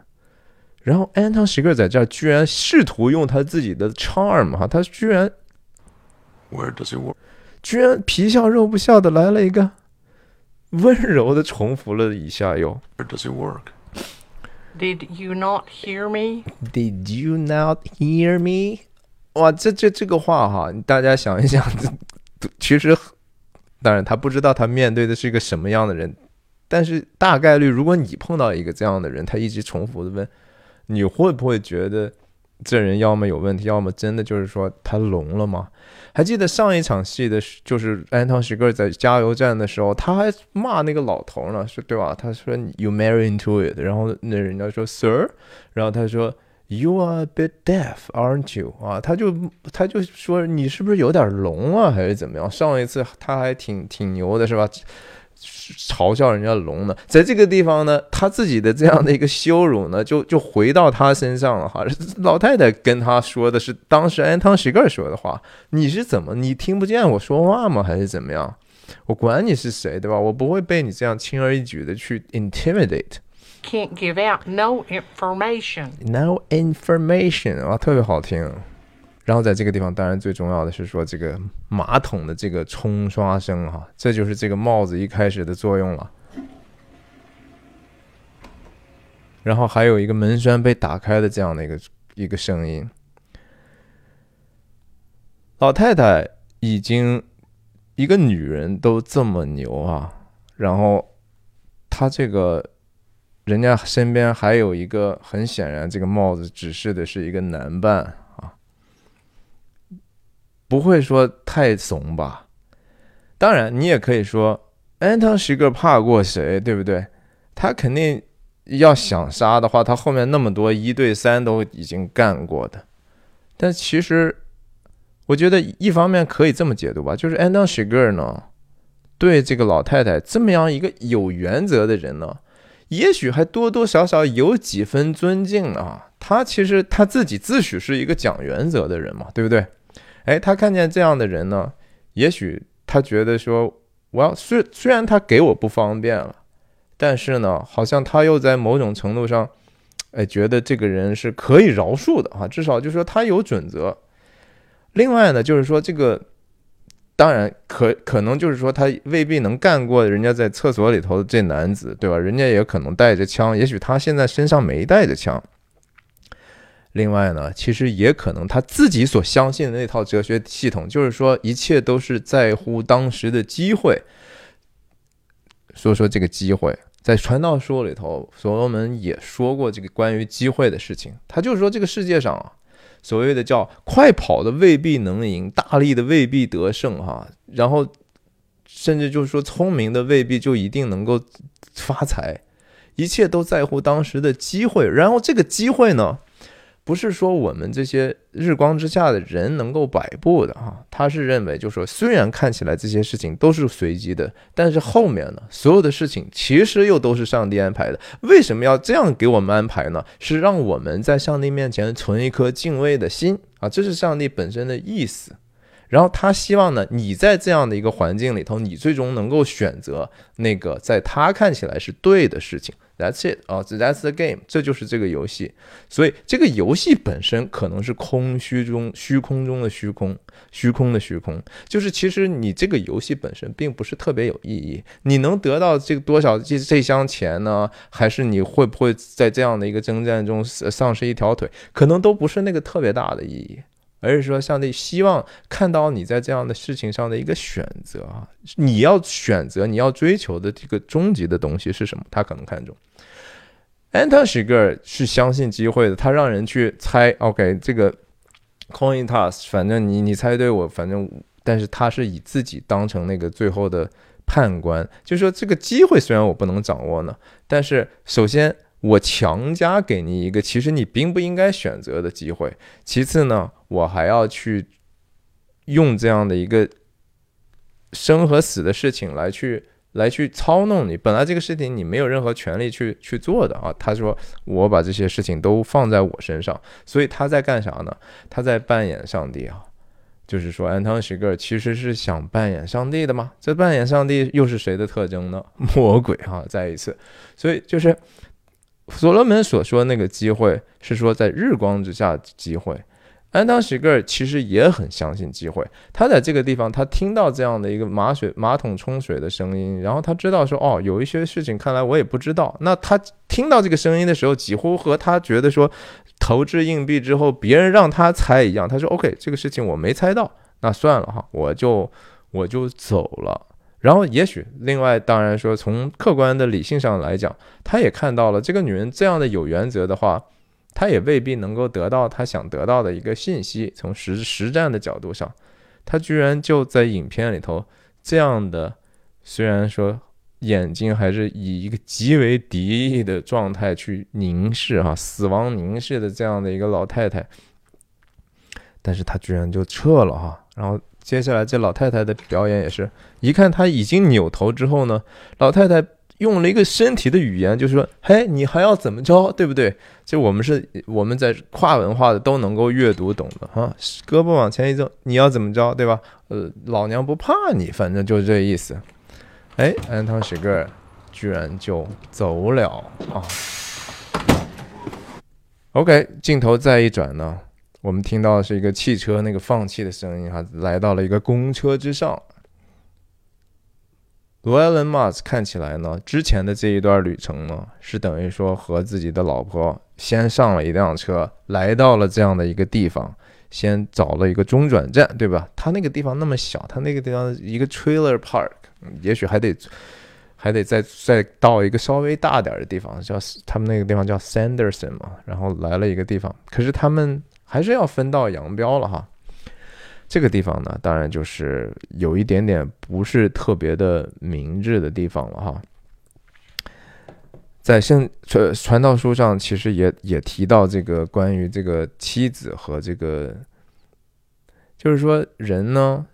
然后安汤席克在这儿居然试图用他自己的 charm 哈，他居然 Where does it work? 居然皮笑肉不笑的来了一个温柔的重复了一下又。Where does it work? Did you not hear me? Did you not hear me？哇，这这这个话哈，大家想一想，这其实当然他不知道他面对的是一个什么样的人，但是大概率，如果你碰到一个这样的人，他一直重复的问，你会不会觉得这人要么有问题，要么真的就是说他聋了吗？还记得上一场戏的是，就是安汤许格在加油站的时候，他还骂那个老头呢，是对吧？他说 “You marry into it”，然后那人家说 “Sir”，然后他说 “You are a bit deaf, aren't you？” 啊，他就他就说你是不是有点聋啊，还是怎么样？上一次他还挺挺牛的，是吧？嘲笑人家聋呢，在这个地方呢，他自己的这样的一个羞辱呢，就就回到他身上了哈。老太太跟他说的是当时安汤席格说的话，你是怎么你听不见我说话吗？还是怎么样？我管你是谁，对吧？我不会被你这样轻而易举的去 intimidate。Can't give out no information. No information 啊，特别好听。然后在这个地方，当然最重要的是说这个马桶的这个冲刷声哈，这就是这个帽子一开始的作用了。然后还有一个门栓被打开的这样的一个一个声音。老太太已经一个女人都这么牛啊，然后她这个人家身边还有一个，很显然这个帽子指示的是一个男伴啊，不会说太怂吧？当然，你也可以说安汤是个怕过谁，对不对？他肯定要想杀的话，他后面那么多一对三都已经干过的。但其实，我觉得一方面可以这么解读吧，就是安当许格呢，对这个老太太这么样一个有原则的人呢，也许还多多少少有几分尊敬啊。他其实他自己自诩是一个讲原则的人嘛，对不对？哎，他看见这样的人呢，也许他觉得说，我要虽虽然他给我不方便了，但是呢，好像他又在某种程度上，哎，觉得这个人是可以饶恕的啊，至少就说他有准则。另外呢，就是说这个，当然可可能就是说他未必能干过人家在厕所里头的这男子，对吧？人家也可能带着枪，也许他现在身上没带着枪。另外呢，其实也可能他自己所相信的那套哲学系统，就是说一切都是在乎当时的机会。说说这个机会，在《传道书》里头，所罗门也说过这个关于机会的事情。他就是说，这个世界上啊，所谓的叫快跑的未必能赢，大力的未必得胜，哈。然后，甚至就是说，聪明的未必就一定能够发财。一切都在乎当时的机会。然后，这个机会呢？不是说我们这些日光之下的人能够摆布的啊，他是认为，就是说，虽然看起来这些事情都是随机的，但是后面呢，所有的事情其实又都是上帝安排的。为什么要这样给我们安排呢？是让我们在上帝面前存一颗敬畏的心啊，这是上帝本身的意思。然后他希望呢，你在这样的一个环境里头，你最终能够选择那个在他看起来是对的事情。That's it 啊，That's the game，这就是这个游戏。所以这个游戏本身可能是空虚中虚空中的虚空，虚空的虚空，就是其实你这个游戏本身并不是特别有意义。你能得到这个多少这这箱钱呢？还是你会不会在这样的一个征战中丧失一条腿？可能都不是那个特别大的意义。而是说，上帝希望看到你在这样的事情上的一个选择啊，你要选择，你要追求的这个终极的东西是什么？他可能看重。Antonigor 是相信机会的，他让人去猜，OK，这个 Coin Toss，反正你你猜对我，反正，但是他是以自己当成那个最后的判官，就是说这个机会虽然我不能掌握呢，但是首先。我强加给你一个其实你并不应该选择的机会。其次呢，我还要去用这样的一个生和死的事情来去来去操弄你。本来这个事情你没有任何权利去去做的啊。他说我把这些事情都放在我身上，所以他在干啥呢？他在扮演上帝啊。就是说，安汤许格尔其实是想扮演上帝的吗？这扮演上帝又是谁的特征呢？魔鬼哈，再一次，所以就是。所罗门所说那个机会是说在日光之下机会，安当许格尔其实也很相信机会。他在这个地方，他听到这样的一个马水马桶冲水的声音，然后他知道说哦，有一些事情看来我也不知道。那他听到这个声音的时候，几乎和他觉得说投掷硬币之后别人让他猜一样。他说 OK，这个事情我没猜到，那算了哈，我就我就走了。然后，也许另外，当然说，从客观的理性上来讲，他也看到了这个女人这样的有原则的话，他也未必能够得到他想得到的一个信息。从实实战的角度上，他居然就在影片里头这样的，虽然说眼睛还是以一个极为敌意的状态去凝视哈，死亡凝视的这样的一个老太太，但是他居然就撤了哈，然后。接下来这老太太的表演也是一看她已经扭头之后呢，老太太用了一个身体的语言，就是说：“嘿，你还要怎么着，对不对？”就我们是我们在跨文化的都能够阅读懂的哈，胳膊往前一走，你要怎么着，对吧？呃，老娘不怕你，反正就是这意思。哎，安汤史格尔居然就走了啊！OK，镜头再一转呢。我们听到的是一个汽车那个放气的声音哈，来到了一个公车之上。罗埃伦·马斯看起来呢，之前的这一段旅程呢，是等于说和自己的老婆先上了一辆车，来到了这样的一个地方，先找了一个中转站，对吧？他那个地方那么小，他那个地方一个 trailer park，也许还得还得再再到一个稍微大点的地方，叫他们那个地方叫 Sanderson 嘛，然后来了一个地方，可是他们。还是要分道扬镳了哈，这个地方呢，当然就是有一点点不是特别的明智的地方了哈。在圣传传道书上，其实也也提到这个关于这个妻子和这个，就是说人呢，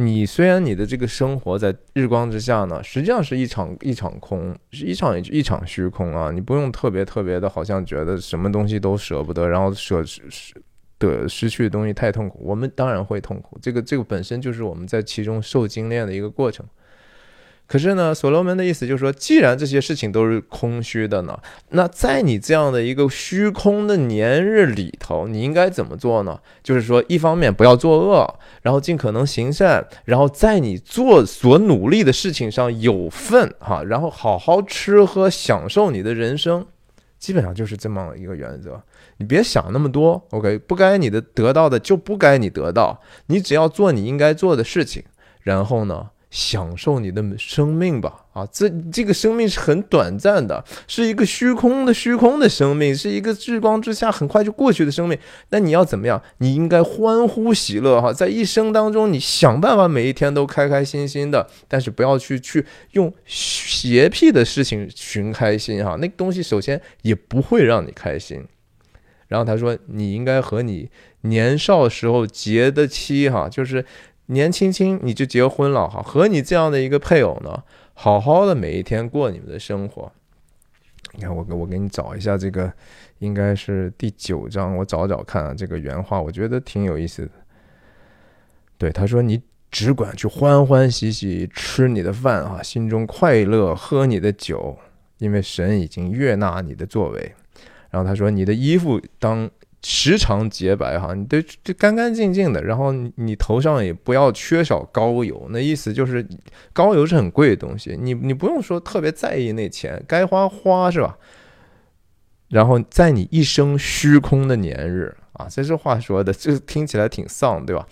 你虽然你的这个生活在日光之下呢，实际上是一场一场空，是一场一场虚空啊！你不用特别特别的，好像觉得什么东西都舍不得，然后舍失的失去的东西太痛苦。我们当然会痛苦，这个这个本身就是我们在其中受精炼的一个过程。可是呢，所罗门的意思就是说，既然这些事情都是空虚的呢，那在你这样的一个虚空的年日里头，你应该怎么做呢？就是说，一方面不要作恶，然后尽可能行善，然后在你做所努力的事情上有份哈，然后好好吃喝享受你的人生，基本上就是这么一个原则。你别想那么多，OK？不该你的得到的就不该你得到，你只要做你应该做的事情，然后呢？享受你的生命吧，啊，这这个生命是很短暂的，是一个虚空的虚空的生命，是一个日光之下很快就过去的生命。那你要怎么样？你应该欢呼喜乐，哈，在一生当中，你想办法每一天都开开心心的，但是不要去去用邪僻的事情寻开心，哈，那个东西首先也不会让你开心。然后他说，你应该和你年少时候结的妻，哈，就是。年轻轻你就结婚了哈，和你这样的一个配偶呢，好好的每一天过你们的生活。你看我给我给你找一下这个，应该是第九章，我找找看啊，这个原话我觉得挺有意思的。对，他说你只管去欢欢喜喜吃你的饭啊，心中快乐，喝你的酒，因为神已经悦纳你的作为。然后他说你的衣服当时常洁白哈，你得这干干净净的，然后你你头上也不要缺少高油。那意思就是高油是很贵的东西，你你不用说特别在意那钱，该花花是吧？然后在你一生虚空的年日啊，这是话说的，这听起来挺丧，对吧？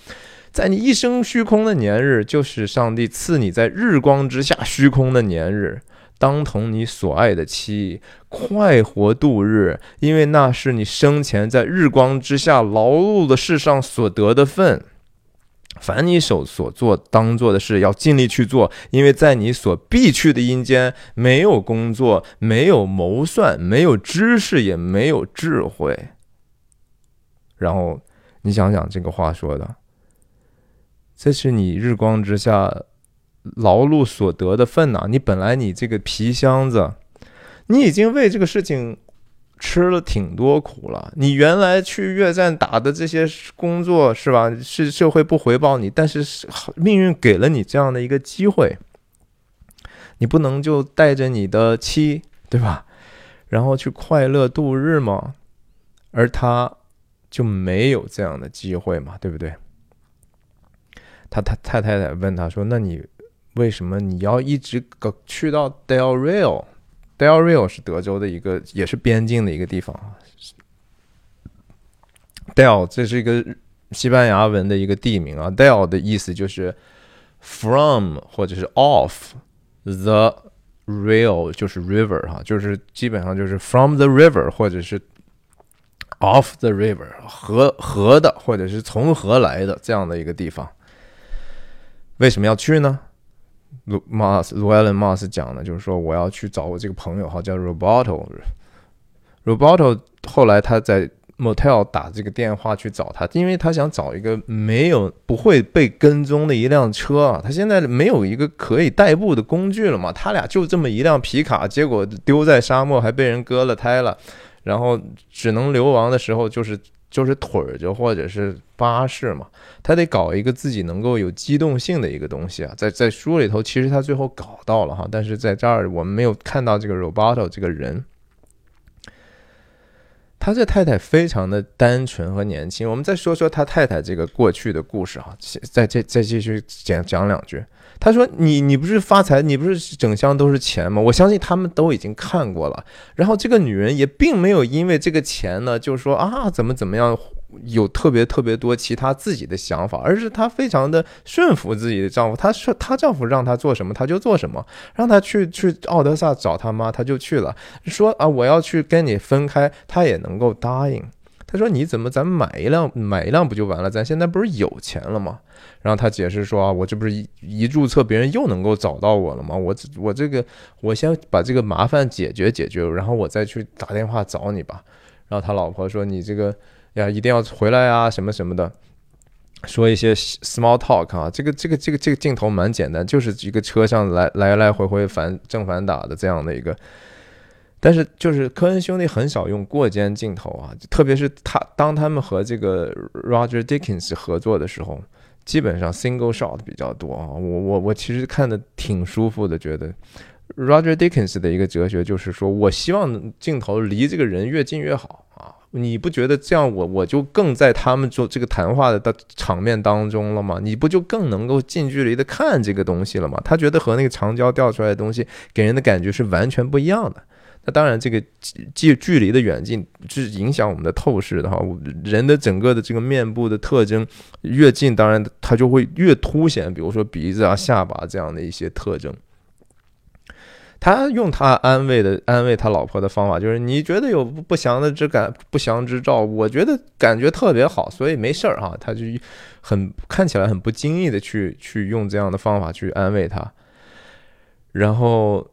在你一生虚空的年日，就是上帝赐你在日光之下虚空的年日，当同你所爱的妻快活度日，因为那是你生前在日光之下劳碌的世上所得的份。凡你手所做当做的事，要尽力去做，因为在你所必去的阴间，没有工作，没有谋算，没有知识，也没有智慧。然后你想想这个话说的，这是你日光之下劳碌所得的份呐！你本来你这个皮箱子，你已经为这个事情。吃了挺多苦了，你原来去越战打的这些工作是吧？是社会不回报你，但是命运给了你这样的一个机会，你不能就带着你的妻对吧，然后去快乐度日吗？而他就没有这样的机会嘛，对不对？他他太太太问他说：“那你为什么你要一直去到 Del Rio？” Del Rio 是德州的一个，也是边境的一个地方。Del 这是一个西班牙文的一个地名啊。Del 的意思就是 from 或者是 off the Rio，就是 river 哈，就是基本上就是 from the river 或者是 off the river 河河的或者是从河来的这样的一个地方。为什么要去呢？卢马斯卢埃伦马斯讲的，就是说我要去找我这个朋友哈，叫 Roberto。Roberto 后来他在 motel 打这个电话去找他，因为他想找一个没有不会被跟踪的一辆车啊。他现在没有一个可以代步的工具了嘛，他俩就这么一辆皮卡，结果丢在沙漠还被人割了胎了，然后只能流亡的时候就是。就是腿儿就或者是巴士嘛，他得搞一个自己能够有机动性的一个东西啊。在在书里头，其实他最后搞到了哈，但是在这儿我们没有看到这个 Roberto 这个人。他这太太非常的单纯和年轻。我们再说说他太太这个过去的故事哈，再再再继续讲讲两句。他说：“你你不是发财，你不是整箱都是钱吗？我相信他们都已经看过了。然后这个女人也并没有因为这个钱呢，就说啊怎么怎么样，有特别特别多其他自己的想法，而是她非常的顺服自己的丈夫。她说她丈夫让她做什么，她就做什么。让她去去奥德萨找她妈，她就去了。说啊我要去跟你分开，她也能够答应。他说你怎么咱买一辆买一辆不就完了？咱现在不是有钱了吗？”然后他解释说：“啊，我这不是一一注册，别人又能够找到我了吗？我我这个，我先把这个麻烦解决解决，然后我再去打电话找你吧。”然后他老婆说：“你这个呀，一定要回来啊，什么什么的，说一些 small talk 啊。这个这个这个这个镜头蛮简单，就是一个车上来来来回回反正反打的这样的一个。但是就是科恩兄弟很少用过肩镜头啊，特别是他当他们和这个 Roger Dickens 合作的时候。”基本上 single shot 比较多啊，我我我其实看的挺舒服的，觉得 Roger Dickens 的一个哲学就是说，我希望镜头离这个人越近越好啊，你不觉得这样我我就更在他们做这个谈话的的场面当中了吗？你不就更能够近距离的看这个东西了吗？他觉得和那个长焦调出来的东西给人的感觉是完全不一样的。那当然，这个距距离的远近是影响我们的透视的哈。人的整个的这个面部的特征越近，当然它就会越凸显，比如说鼻子啊、下巴这样的一些特征。他用他安慰的安慰他老婆的方法，就是你觉得有不祥的之感、不祥之兆，我觉得感觉特别好，所以没事儿哈。他就很看起来很不经意的去去用这样的方法去安慰他，然后。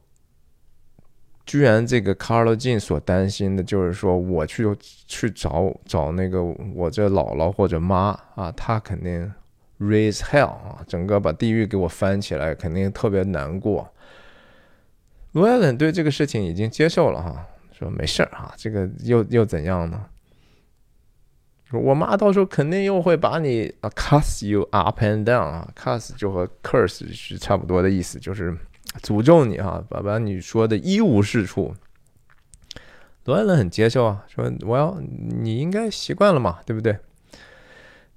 居然这个 Carlo Jin 所担心的就是说，我去去找找那个我这姥姥或者妈啊，她肯定 raise hell 啊，整个把地狱给我翻起来，肯定特别难过。罗艾伦对这个事情已经接受了哈，说没事儿哈，这个又又怎样呢我妈到时候肯定又会把你啊 cuss you up and down 啊，cuss 就和 curse 是差不多的意思，就是诅咒你哈，把把你说的一无是处。罗艾伦很接受啊，说我要你应该习惯了嘛，对不对？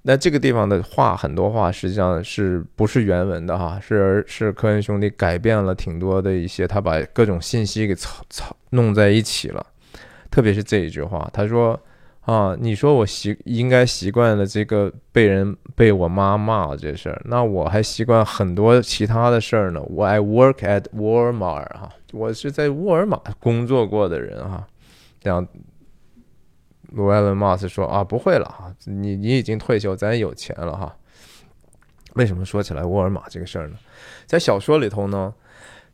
那这个地方的话，很多话实际上是不是原文的哈？是是科恩兄弟改变了挺多的一些，他把各种信息给操操弄在一起了。特别是这一句话，他说啊，你说我习应该习惯了这个被人被我妈骂这事儿，那我还习惯很多其他的事儿呢。我 I work at Walmart 哈，我是在沃尔玛工作过的人哈。这样，罗艾伦·马斯说啊，不会了哈，你你已经退休，咱有钱了哈。为什么说起来沃尔玛这个事儿呢？在小说里头呢，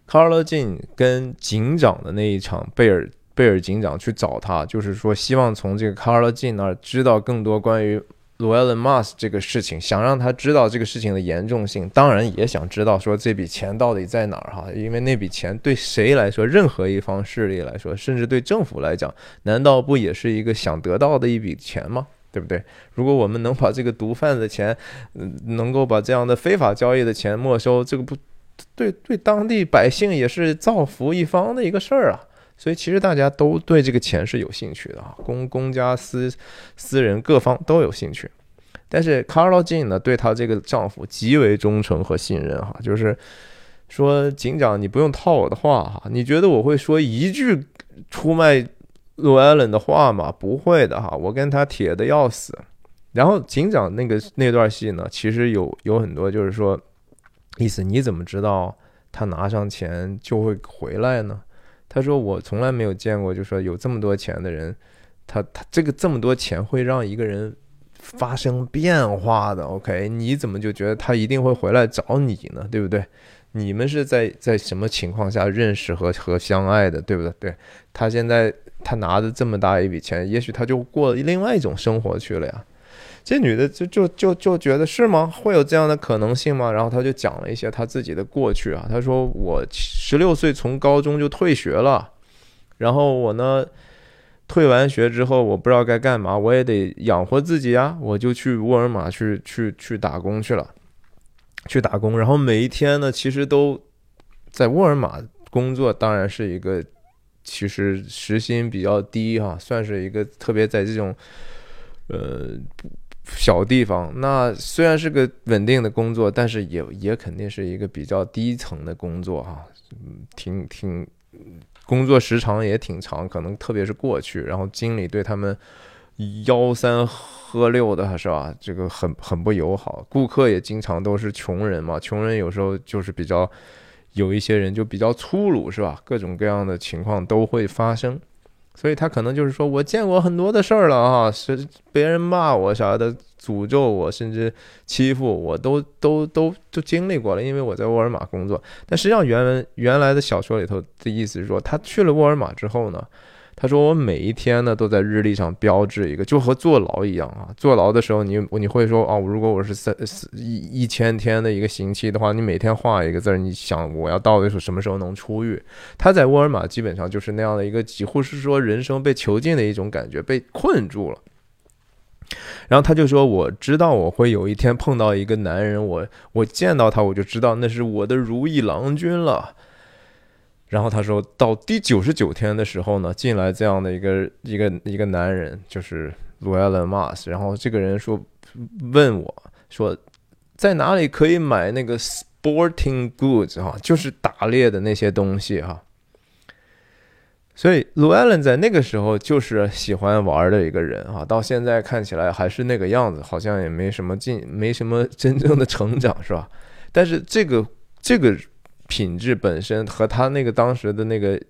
卡尔·金跟警长的那一场，贝尔贝尔警长去找他，就是说希望从这个卡尔·金那儿知道更多关于。罗艾伦·马斯这个事情，想让他知道这个事情的严重性，当然也想知道说这笔钱到底在哪儿哈，因为那笔钱对谁来说，任何一方势力来说，甚至对政府来讲，难道不也是一个想得到的一笔钱吗？对不对？如果我们能把这个毒贩的钱，嗯，能够把这样的非法交易的钱没收，这个不对，对当地百姓也是造福一方的一个事儿啊。所以其实大家都对这个钱是有兴趣的啊，公公家私私人各方都有兴趣。但是 Carla Jean 呢，对她这个丈夫极为忠诚和信任哈，就是说警长你不用套我的话哈，你觉得我会说一句出卖罗艾伦的话吗？不会的哈，我跟他铁的要死。然后警长那个那段戏呢，其实有有很多就是说意思，你怎么知道他拿上钱就会回来呢？他说：“我从来没有见过，就说有这么多钱的人，他他这个这么多钱会让一个人发生变化的。OK，你怎么就觉得他一定会回来找你呢？对不对？你们是在在什么情况下认识和和相爱的？对不对？对他现在他拿着这么大一笔钱，也许他就过另外一种生活去了呀。”这女的就就就就觉得是吗？会有这样的可能性吗？然后她就讲了一些她自己的过去啊。她说：“我十六岁从高中就退学了，然后我呢，退完学之后我不知道该干嘛，我也得养活自己啊，我就去沃尔玛去去去打工去了，去打工。然后每一天呢，其实都在沃尔玛工作，当然是一个其实时薪比较低哈，算是一个特别在这种呃。”小地方，那虽然是个稳定的工作，但是也也肯定是一个比较低层的工作哈，挺挺工作时长也挺长，可能特别是过去，然后经理对他们吆三喝六的是吧？这个很很不友好，顾客也经常都是穷人嘛，穷人有时候就是比较有一些人就比较粗鲁是吧？各种各样的情况都会发生。所以他可能就是说，我见过很多的事儿了啊，是别人骂我啥的，诅咒我，甚至欺负我，都都都都经历过了。因为我在沃尔玛工作，但实际上原文原来的小说里头的意思是说，他去了沃尔玛之后呢。他说：“我每一天呢都在日历上标志一个，就和坐牢一样啊。坐牢的时候，你你会说哦，如果我是三四一一千天的一个刑期的话，你每天画一个字，你想我要到底是什么时候能出狱？他在沃尔玛基本上就是那样的一个，几乎是说人生被囚禁的一种感觉，被困住了。然后他就说：我知道我会有一天碰到一个男人，我我见到他，我就知道那是我的如意郎君了。”然后他说到第九十九天的时候呢，进来这样的一个一个一个男人，就是罗艾伦·马斯。然后这个人说，问我说，在哪里可以买那个 sporting goods 哈，就是打猎的那些东西哈。所以罗艾伦在那个时候就是喜欢玩的一个人啊，到现在看起来还是那个样子，好像也没什么进，没什么真正的成长，是吧？但是这个这个。品质本身和他那个当时的那个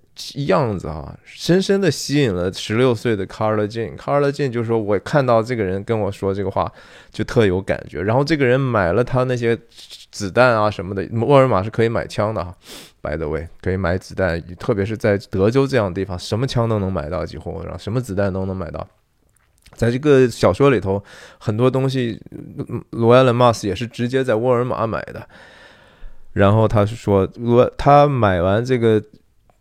样子啊，深深的吸引了十六岁的 Carla Jean。Carla Jean 就说：“我看到这个人跟我说这个话，就特有感觉。”然后这个人买了他那些子弹啊什么的。沃尔玛是可以买枪的哈，By the way，可以买子弹，特别是在德州这样的地方，什么枪都能买到，几乎然后什么子弹都能买到。在这个小说里头，很多东西，罗艾伦·马斯也是直接在沃尔玛买的。然后他说，我他买完这个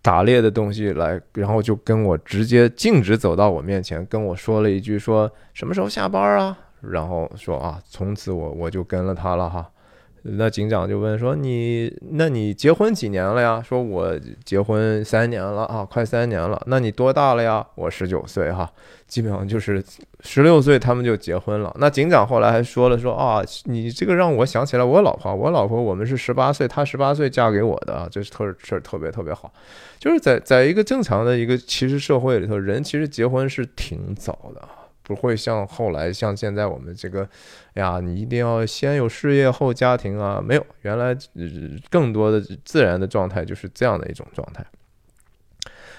打猎的东西来，然后就跟我直接径直走到我面前，跟我说了一句说什么时候下班啊？然后说啊，从此我我就跟了他了哈。那警长就问说你，那你结婚几年了呀？说我结婚三年了啊，快三年了。那你多大了呀？我十九岁哈，基本上就是十六岁他们就结婚了。那警长后来还说了说啊，你这个让我想起来我老婆，我老婆我们是十八岁，她十八岁嫁给我的啊，这是特事儿特别特别好。就是在在一个正常的一个其实社会里头，人其实结婚是挺早的。不会像后来像现在我们这个，哎呀，你一定要先有事业后家庭啊？没有，原来更多的自然的状态就是这样的一种状态。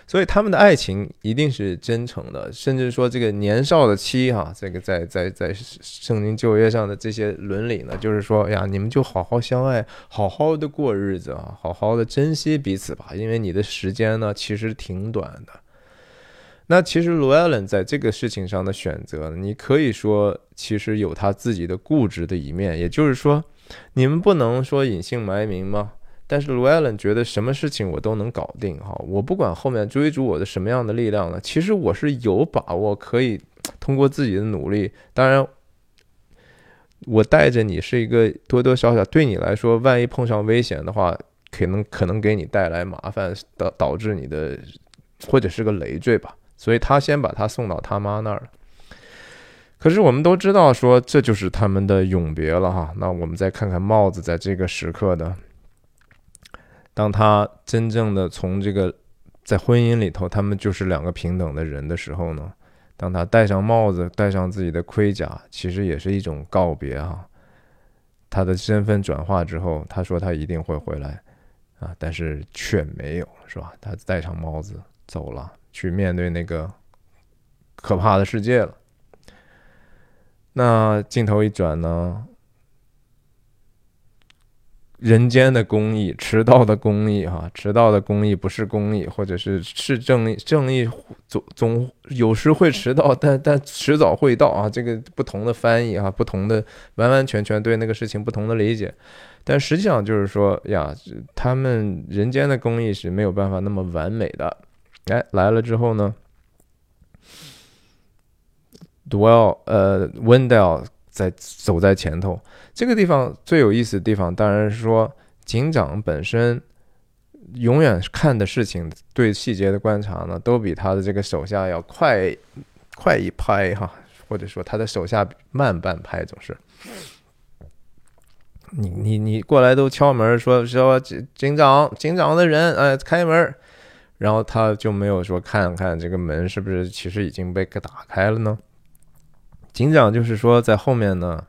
所以他们的爱情一定是真诚的，甚至说这个年少的妻哈，这个在在在圣经旧约上的这些伦理呢，就是说呀，你们就好好相爱，好好的过日子啊，好好的珍惜彼此吧，因为你的时间呢其实挺短的。那其实卢艾伦在这个事情上的选择，你可以说其实有他自己的固执的一面，也就是说，你们不能说隐姓埋名吗？但是卢艾伦觉得什么事情我都能搞定哈，我不管后面追逐我的什么样的力量呢？其实我是有把握可以通过自己的努力，当然，我带着你是一个多多少少对你来说，万一碰上危险的话，可能可能给你带来麻烦，导导致你的或者是个累赘吧。所以他先把他送到他妈那儿。可是我们都知道，说这就是他们的永别了哈。那我们再看看帽子在这个时刻的，当他真正的从这个在婚姻里头，他们就是两个平等的人的时候呢，当他戴上帽子，戴上自己的盔甲，其实也是一种告别哈。他的身份转化之后，他说他一定会回来啊，但是却没有，是吧？他戴上帽子走了。去面对那个可怕的世界了。那镜头一转呢？人间的公益，迟到的公益，哈，迟到的公益不是公益，或者是是正义，正义总总有时会迟到，但但迟早会到啊。这个不同的翻译啊，不同的完完全全对那个事情不同的理解，但实际上就是说呀，他们人间的公益是没有办法那么完美的。哎，来了之后呢，Dwell 呃 Wendell 在走在前头。这个地方最有意思的地方，当然是说警长本身永远看的事情，对细节的观察呢，都比他的这个手下要快快一拍哈，或者说他的手下慢半拍，总是。你你你过来都敲门说说警警长警长的人哎开门。然后他就没有说看看这个门是不是其实已经被打开了呢？警长就是说在后面呢，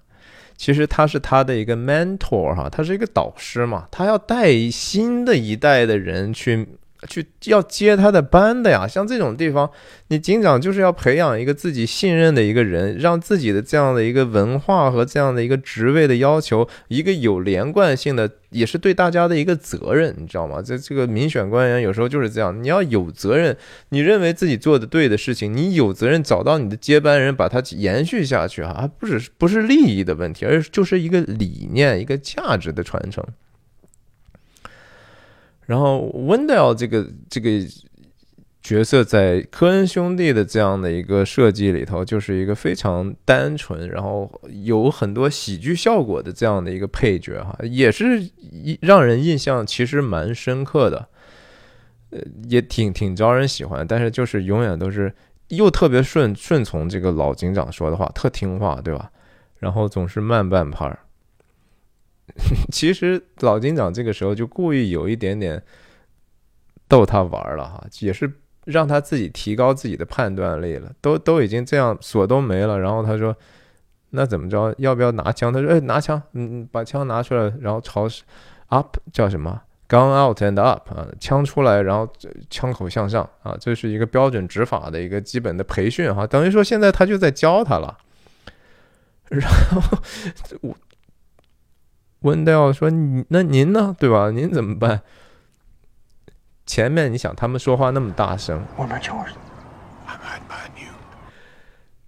其实他是他的一个 mentor 哈，他是一个导师嘛，他要带新的一代的人去。去要接他的班的呀，像这种地方，你警长就是要培养一个自己信任的一个人，让自己的这样的一个文化和这样的一个职位的要求，一个有连贯性的，也是对大家的一个责任，你知道吗？这这个民选官员有时候就是这样，你要有责任，你认为自己做的对的事情，你有责任找到你的接班人，把它延续下去啊，不只是不是利益的问题，而就是一个理念、一个价值的传承。然后温德尔这个这个角色在科恩兄弟的这样的一个设计里头，就是一个非常单纯，然后有很多喜剧效果的这样的一个配角哈，也是一让人印象其实蛮深刻的，呃，也挺挺招人喜欢，但是就是永远都是又特别顺顺从这个老警长说的话，特听话，对吧？然后总是慢半拍儿。其实老警长这个时候就故意有一点点逗他玩了哈，也是让他自己提高自己的判断力了。都都已经这样锁都没了，然后他说：“那怎么着？要不要拿枪？”他说：“哎，拿枪，嗯，把枪拿出来，然后朝 up 叫什么？gun out and up 啊，枪出来，然后枪口向上啊，这是一个标准执法的一个基本的培训哈。等于说现在他就在教他了，然后我。”温德尔说：“那您呢？对吧？您怎么办？前面你想他们说话那么大声，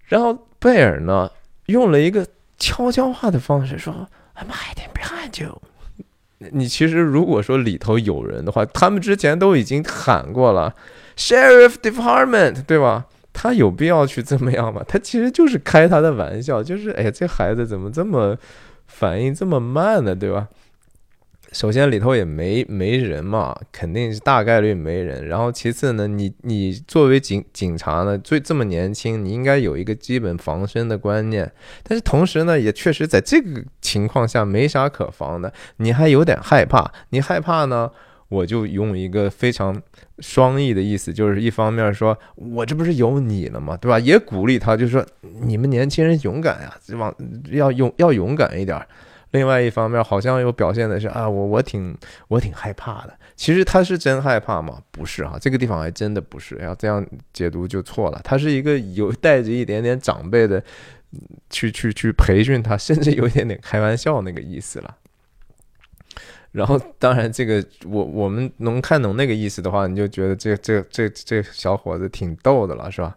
然后贝尔呢用了一个悄悄话的方式说：‘I'm hiding behind you。’你其实如果说里头有人的话，他们之前都已经喊过了，Sheriff Department，对吧？他有必要去这么样吗？他其实就是开他的玩笑，就是哎呀，这孩子怎么这么反应这么慢呢，对吧？首先里头也没没人嘛，肯定是大概率没人。然后其次呢，你你作为警警察呢，最这么年轻，你应该有一个基本防身的观念。但是同时呢，也确实在这个情况下没啥可防的，你还有点害怕。你害怕呢？我就用一个非常双翼的意思，就是一方面说，我这不是有你了嘛？对吧？也鼓励他，就是说，你们年轻人勇敢呀，往要勇要勇敢一点。另外一方面，好像又表现的是啊，我我挺我挺害怕的。其实他是真害怕吗？不是啊，这个地方还真的不是。要这样解读就错了。他是一个有带着一点点长辈的去去去培训他，甚至有一点点开玩笑那个意思了。然后，当然，这个我我们能看懂那个意思的话，你就觉得这这这这小伙子挺逗的了，是吧？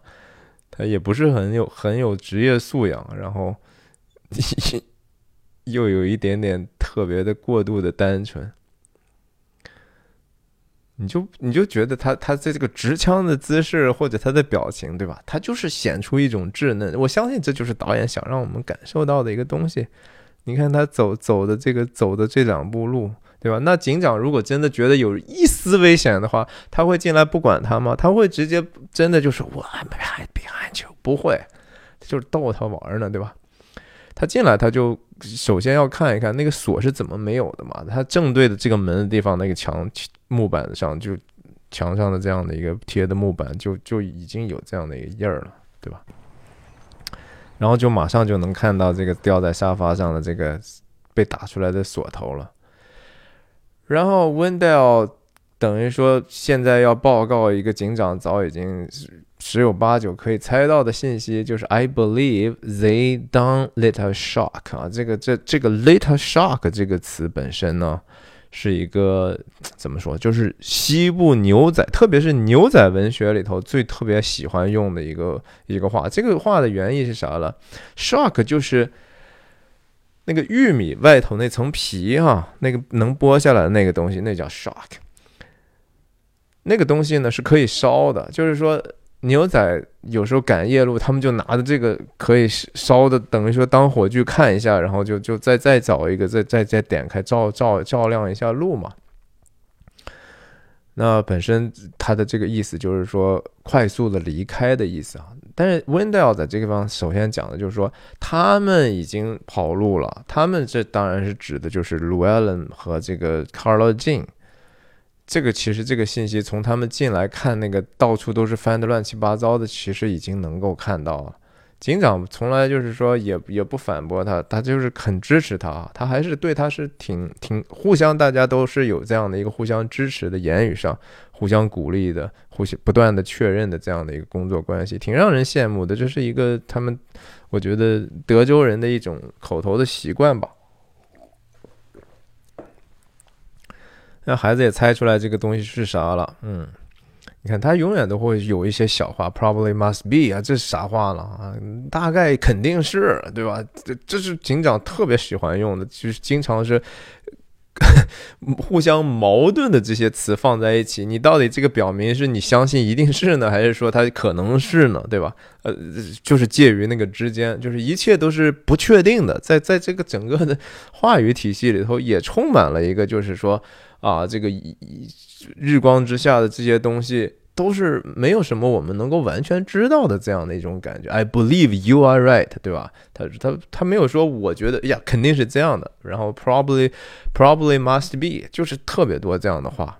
他也不是很有很有职业素养，然后又有一点点特别的过度的单纯，你就你就觉得他他在这个持枪的姿势或者他的表情，对吧？他就是显出一种稚嫩。我相信这就是导演想让我们感受到的一个东西。你看他走走的这个走的这两步路。对吧？那警长如果真的觉得有一丝危险的话，他会进来不管他吗？他会直接真的就是我 I'm behind behind you，不会，就是逗他玩呢，对吧？他进来他就首先要看一看那个锁是怎么没有的嘛。他正对的这个门的地方，那个墙木板上就墙上的这样的一个贴的木板就就已经有这样的一个印儿了，对吧？然后就马上就能看到这个吊在沙发上的这个被打出来的锁头了。然后 Wendell 等于说现在要报告一个警长早已经十有八九可以猜到的信息，就是 I believe they done little shock 啊，这个这这个 little shock 这个词本身呢是一个怎么说，就是西部牛仔，特别是牛仔文学里头最特别喜欢用的一个一个话。这个话的原意是啥了？shock 就是。那个玉米外头那层皮哈，那个能剥下来的那个东西，那叫 shock。那个东西呢是可以烧的，就是说牛仔有时候赶夜路，他们就拿着这个可以烧的，等于说当火炬看一下，然后就就再再找一个，再再再点开照照照亮一下路嘛。那本身它的这个意思就是说快速的离开的意思啊。但是 Wendell 在这个地方首先讲的就是说，他们已经跑路了。他们这当然是指的就是 Llewellyn 和这个 Carla Jean。这个其实这个信息从他们进来看那个到处都是翻的乱七八糟的，其实已经能够看到了。警长从来就是说也也不反驳他，他就是很支持他，他还是对他是挺挺互相，大家都是有这样的一个互相支持的言语上，互相鼓励的，互相不断的确认的这样的一个工作关系，挺让人羡慕的。这是一个他们，我觉得德州人的一种口头的习惯吧。那孩子也猜出来这个东西是啥了，嗯。你看，他永远都会有一些小话，probably must be 啊，这是啥话了啊？大概肯定是对吧？这这是警长特别喜欢用的，就是经常是 互相矛盾的这些词放在一起。你到底这个表明是你相信一定是呢，还是说它可能是呢？对吧？呃，就是介于那个之间，就是一切都是不确定的。在在这个整个的话语体系里头，也充满了一个，就是说啊，这个日光之下的这些东西都是没有什么我们能够完全知道的这样的一种感觉。I believe you are right，对吧？他他他没有说我觉得呀肯定是这样的，然后 probably probably must be，就是特别多这样的话。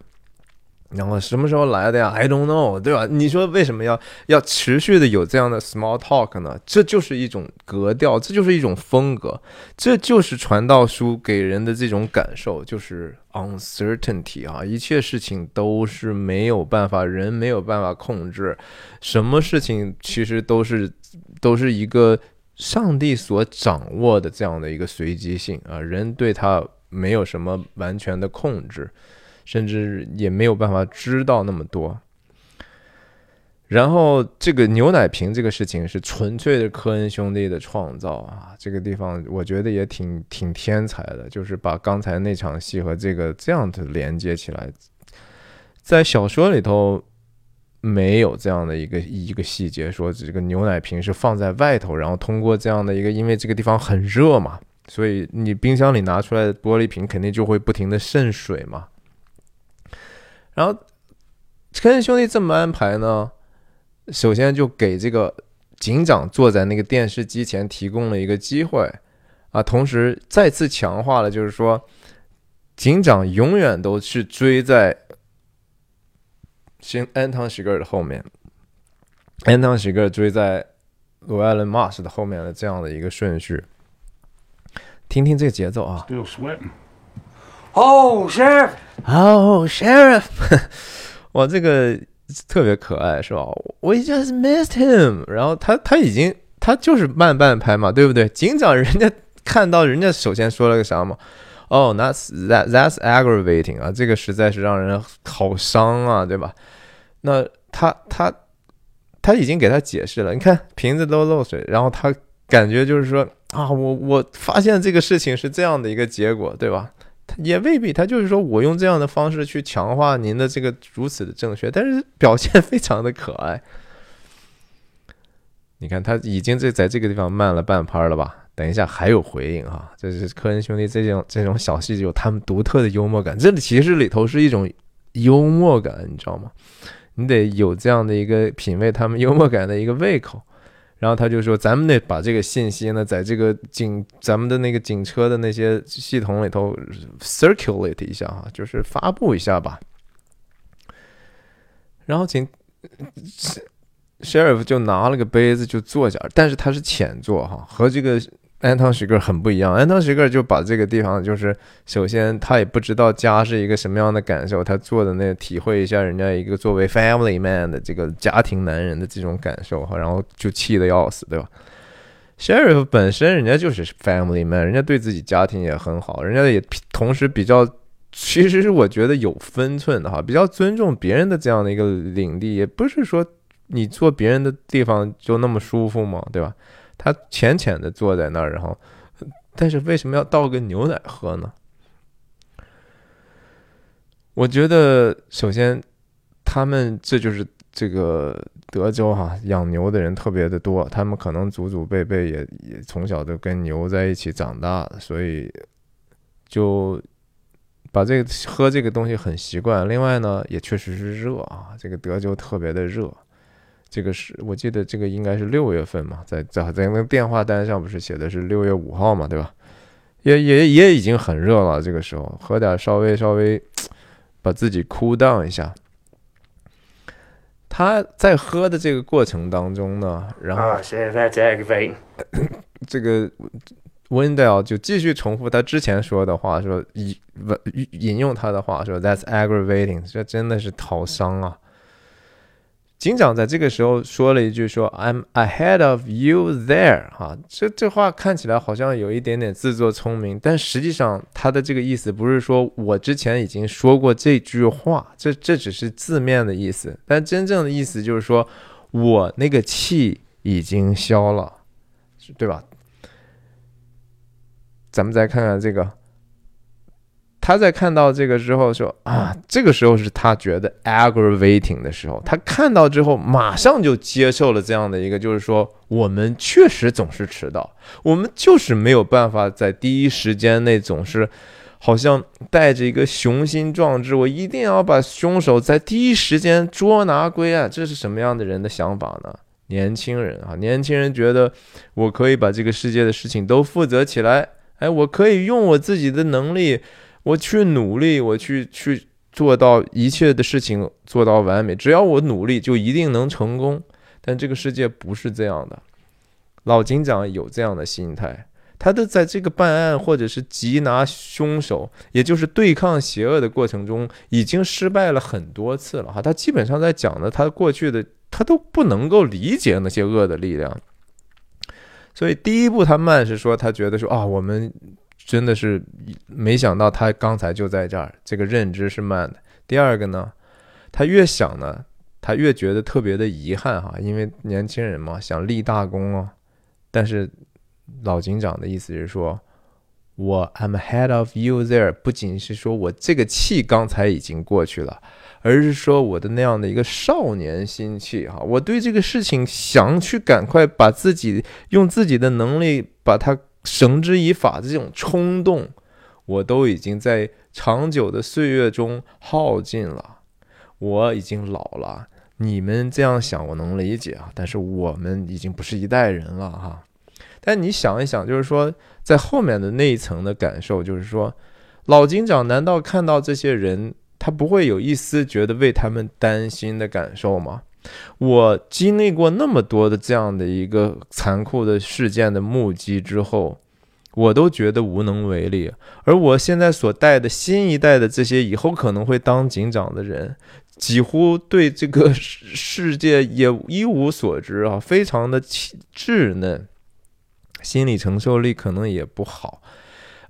然后什么时候来的呀？I don't know，对吧？你说为什么要要持续的有这样的 small talk 呢？这就是一种格调，这就是一种风格，这就是传道书给人的这种感受，就是 uncertainty 啊，一切事情都是没有办法，人没有办法控制，什么事情其实都是都是一个上帝所掌握的这样的一个随机性啊，人对他没有什么完全的控制。甚至也没有办法知道那么多。然后这个牛奶瓶这个事情是纯粹的科恩兄弟的创造啊，这个地方我觉得也挺挺天才的，就是把刚才那场戏和这个这样的连接起来，在小说里头没有这样的一个一个细节，说这个牛奶瓶是放在外头，然后通过这样的一个，因为这个地方很热嘛，所以你冰箱里拿出来的玻璃瓶肯定就会不停的渗水嘛，然后科恩兄弟这么安排呢？首先就给这个警长坐在那个电视机前提供了一个机会啊，同时再次强化了，就是说，警长永远都是追在新安汤喜格尔的后面，安汤喜格尔追在罗艾伦马斯的后面的这样的一个顺序。听听这个节奏啊 Still sweating. Oh, Sheriff! 哦，Sheriff，哇，这个特别可爱是吧？We just missed him。然后他他已经他就是慢半拍嘛，对不对？警长人家看到人家首先说了个啥嘛？哦、t h a t s that that's aggravating 啊，这个实在是让人好伤啊，对吧？那他他他已经给他解释了，你看瓶子都漏水，然后他感觉就是说啊，我我发现这个事情是这样的一个结果，对吧？也未必，他就是说我用这样的方式去强化您的这个如此的正确，但是表现 非常的可爱。你看他已经这在这个地方慢了半拍了吧？等一下还有回应哈，这是科恩兄弟这种这种小细节有他们独特的幽默感，这里其实里头是一种幽默感，你知道吗？你得有这样的一个品味他们幽默感的一个胃口。然后他就说：“咱们得把这个信息呢，在这个警咱们的那个警车的那些系统里头 circulate 一下哈，就是发布一下吧。”然后警 sheriff 就拿了个杯子就坐下，但是他是浅坐哈，和这个安汤许格很不一样。安汤许格就把这个地方就是首先他也不知道家是一个什么样的感受，他做的那体会一下人家一个作为 family man 的这个家庭男人的这种感受哈，然后就气得要死，对吧？sheriff 本身人家就是 family man，人家对自己家庭也很好，人家也同时比较。其实是我觉得有分寸的哈，比较尊重别人的这样的一个领地，也不是说你坐别人的地方就那么舒服嘛？对吧？他浅浅的坐在那儿，然后，但是为什么要倒个牛奶喝呢？我觉得首先，他们这就是这个德州哈养牛的人特别的多，他们可能祖祖辈辈也也从小都跟牛在一起长大，所以就把这个喝这个东西很习惯。另外呢，也确实是热啊，这个德州特别的热。这个是我记得这个应该是六月份嘛，在在在那个电话单上不是写的是六月五号嘛，对吧？也也也已经很热了，这个时候喝点稍微稍微 把自己 cool down 一下。他在喝的这个过程当中呢，然后 Oh, that's aggravating. 这个 Wendell 就继续重复他之前说的话，说引引用他的话说 "That's aggravating"，这真的是讨伤啊。警长在这个时候说了一句说 "I'm ahead of you there"，哈，这这话看起来好像有一点点自作聪明，但实际上他的这个意思不是说我之前已经说过这句话，这这只是字面的意思，但真正的意思就是说我那个气已经消了，对吧？咱们再看看这个，他在看到这个之后说啊，这个时候是他觉得 aggravating 的时候，他看到之后马上就接受了这样的一个，就是说我们确实总是迟到，我们就是没有办法在第一时间内总是好像带着一个雄心壮志，我一定要把凶手在第一时间捉拿归案，这是什么样的人的想法呢？年轻人啊，年轻人觉得我可以把这个世界的事情都负责起来。哎，我可以用我自己的能力，我去努力，我去去做到一切的事情做到完美。只要我努力，就一定能成功。但这个世界不是这样的。老警长有这样的心态，他的在这个办案或者是缉拿凶手，也就是对抗邪恶的过程中，已经失败了很多次了哈。他基本上在讲的，他过去的他都不能够理解那些恶的力量。所以第一步他慢是说他觉得说啊，我们真的是没想到他刚才就在这儿，这个认知是慢的。第二个呢，他越想呢，他越觉得特别的遗憾哈，因为年轻人嘛，想立大功啊。但是老警长的意思是说，我 I'm ahead of you there，不仅是说我这个气刚才已经过去了，而是说我的那样的一个少年心气哈，我对这个事情想去赶快把自己用自己的能力把它绳之以法的这种冲动，我都已经在长久的岁月中耗尽了。我已经老了，你们这样想我能理解啊，但是我们已经不是一代人了哈。但你想一想，就是说在后面的那一层的感受，就是说老警长难道看到这些人，他不会有一丝觉得为他们担心的感受吗？我经历过那么多的这样的一个残酷的事件的目击之后，我都觉得无能为力。而我现在所带的新一代的这些以后可能会当警长的人。几乎对这个世界也一无所知啊，非常的稚嫩，心理承受力可能也不好。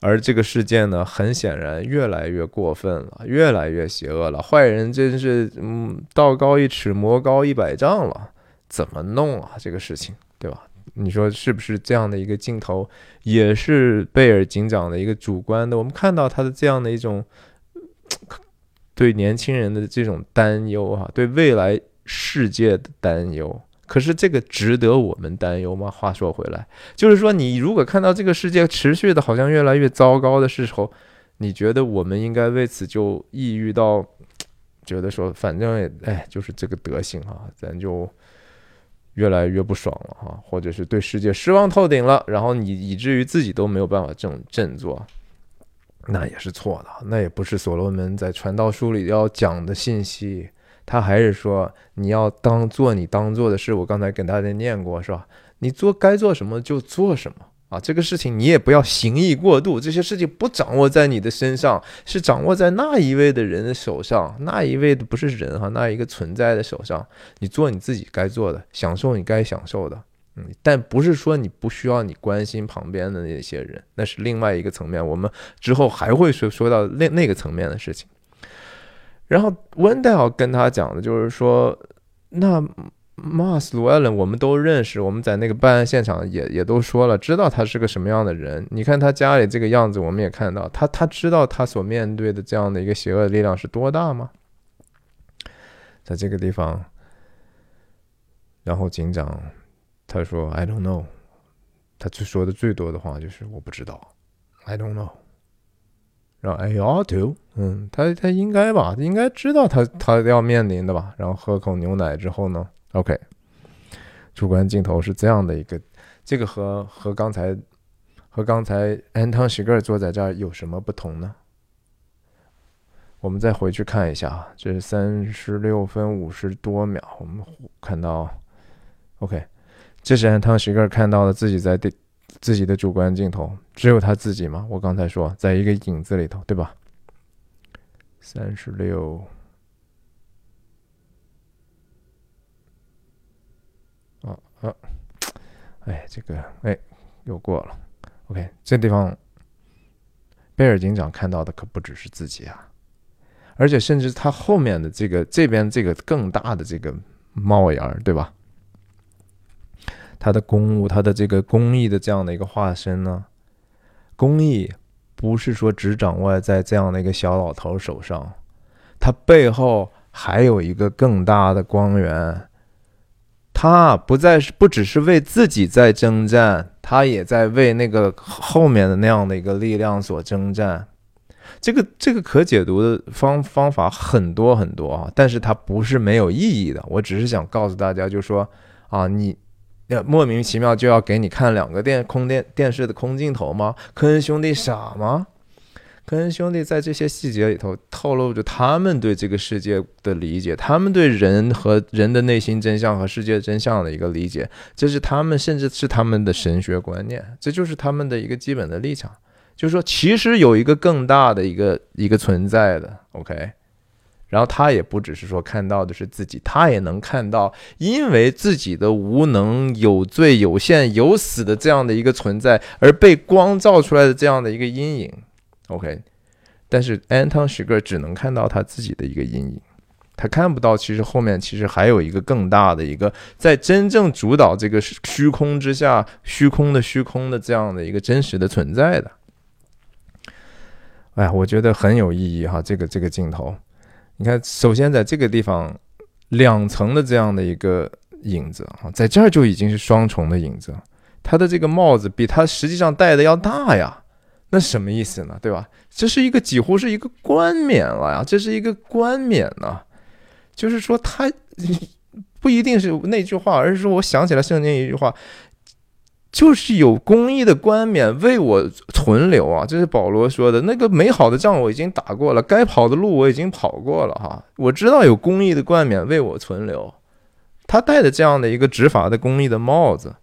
而这个事件呢，很显然越来越过分了，越来越邪恶了。坏人真是，嗯，道高一尺，魔高一百丈了。怎么弄啊？这个事情，对吧？你说是不是这样的一个镜头，也是贝尔警长的一个主观的？我们看到他的这样的一种。对年轻人的这种担忧，啊，对未来世界的担忧，可是这个值得我们担忧吗？话说回来，就是说，你如果看到这个世界持续的好像越来越糟糕的时候，你觉得我们应该为此就抑郁到，觉得说，反正也，哎，就是这个德行啊，咱就越来越不爽了哈，或者是对世界失望透顶了，然后你以至于自己都没有办法振振作。那也是错的，那也不是所罗门在传道书里要讲的信息。他还是说你要当做你当做的事。我刚才跟大家念过，是吧？你做该做什么就做什么啊。这个事情你也不要行意过度，这些事情不掌握在你的身上，是掌握在那一位的人的手上。那一位的不是人哈，那一个存在的手上。你做你自己该做的，享受你该享受的。嗯，但不是说你不需要你关心旁边的那些人，那是另外一个层面。我们之后还会说说到那那个层面的事情。然后温戴尔跟他讲的就是说，那马斯卢艾伦我们都认识，我们在那个办案现场也也都说了，知道他是个什么样的人。你看他家里这个样子，我们也看到他，他知道他所面对的这样的一个邪恶力量是多大吗？在这个地方，然后警长。他说：“I don't know。”他最说的最多的话就是“我不知道 ”，“I don't know。”然后 “I ought to。”嗯，他他应该吧，应该知道他他要面临的吧。然后喝口牛奶之后呢，OK，主观镜头是这样的一个，这个和和刚才和刚才安汤许格尔坐在这儿有什么不同呢？我们再回去看一下啊，这是三十六分五十多秒，我们看到 OK。这是安汤许格尔看到了自己在对自己的主观镜头，只有他自己吗？我刚才说，在一个影子里头，对吧？三十六，啊啊，哎，这个哎，又过了。OK，这地方，贝尔警长看到的可不只是自己啊，而且甚至他后面的这个这边这个更大的这个帽檐，对吧？他的公务，他的这个公益的这样的一个化身呢？公益不是说只掌握在这样的一个小老头手上，他背后还有一个更大的光源。他不再是不只是为自己在征战，他也在为那个后面的那样的一个力量所征战。这个这个可解读的方方法很多很多啊，但是它不是没有意义的。我只是想告诉大家，就说啊，你。莫名其妙就要给你看两个电空电电视的空镜头吗？科恩兄弟傻吗？科恩兄弟在这些细节里头透露着他们对这个世界的理解，他们对人和人的内心真相和世界真相的一个理解，这是他们甚至是他们的神学观念，这就是他们的一个基本的立场，就是说其实有一个更大的一个一个存在的，OK。然后他也不只是说看到的是自己，他也能看到因为自己的无能、有罪、有限、有死的这样的一个存在而被光照出来的这样的一个阴影。OK，但是安汤许格只能看到他自己的一个阴影，他看不到其实后面其实还有一个更大的一个在真正主导这个虚空之下虚空的虚空的这样的一个真实的存在的。哎呀，我觉得很有意义哈，这个这个镜头，你看，首先在这个地方两层的这样的一个影子啊，在这儿就已经是双重的影子，他的这个帽子比他实际上戴的要大呀。那什么意思呢？对吧？这是一个几乎是一个冠冕了呀，这是一个冠冕呢。就是说，他不一定是那句话，而是说，我想起来圣经一句话，就是有公义的冠冕为我存留啊。这是保罗说的，那个美好的仗我已经打过了，该跑的路我已经跑过了哈。我知道有公义的冠冕为我存留，他戴的这样的一个执法的公义的帽子。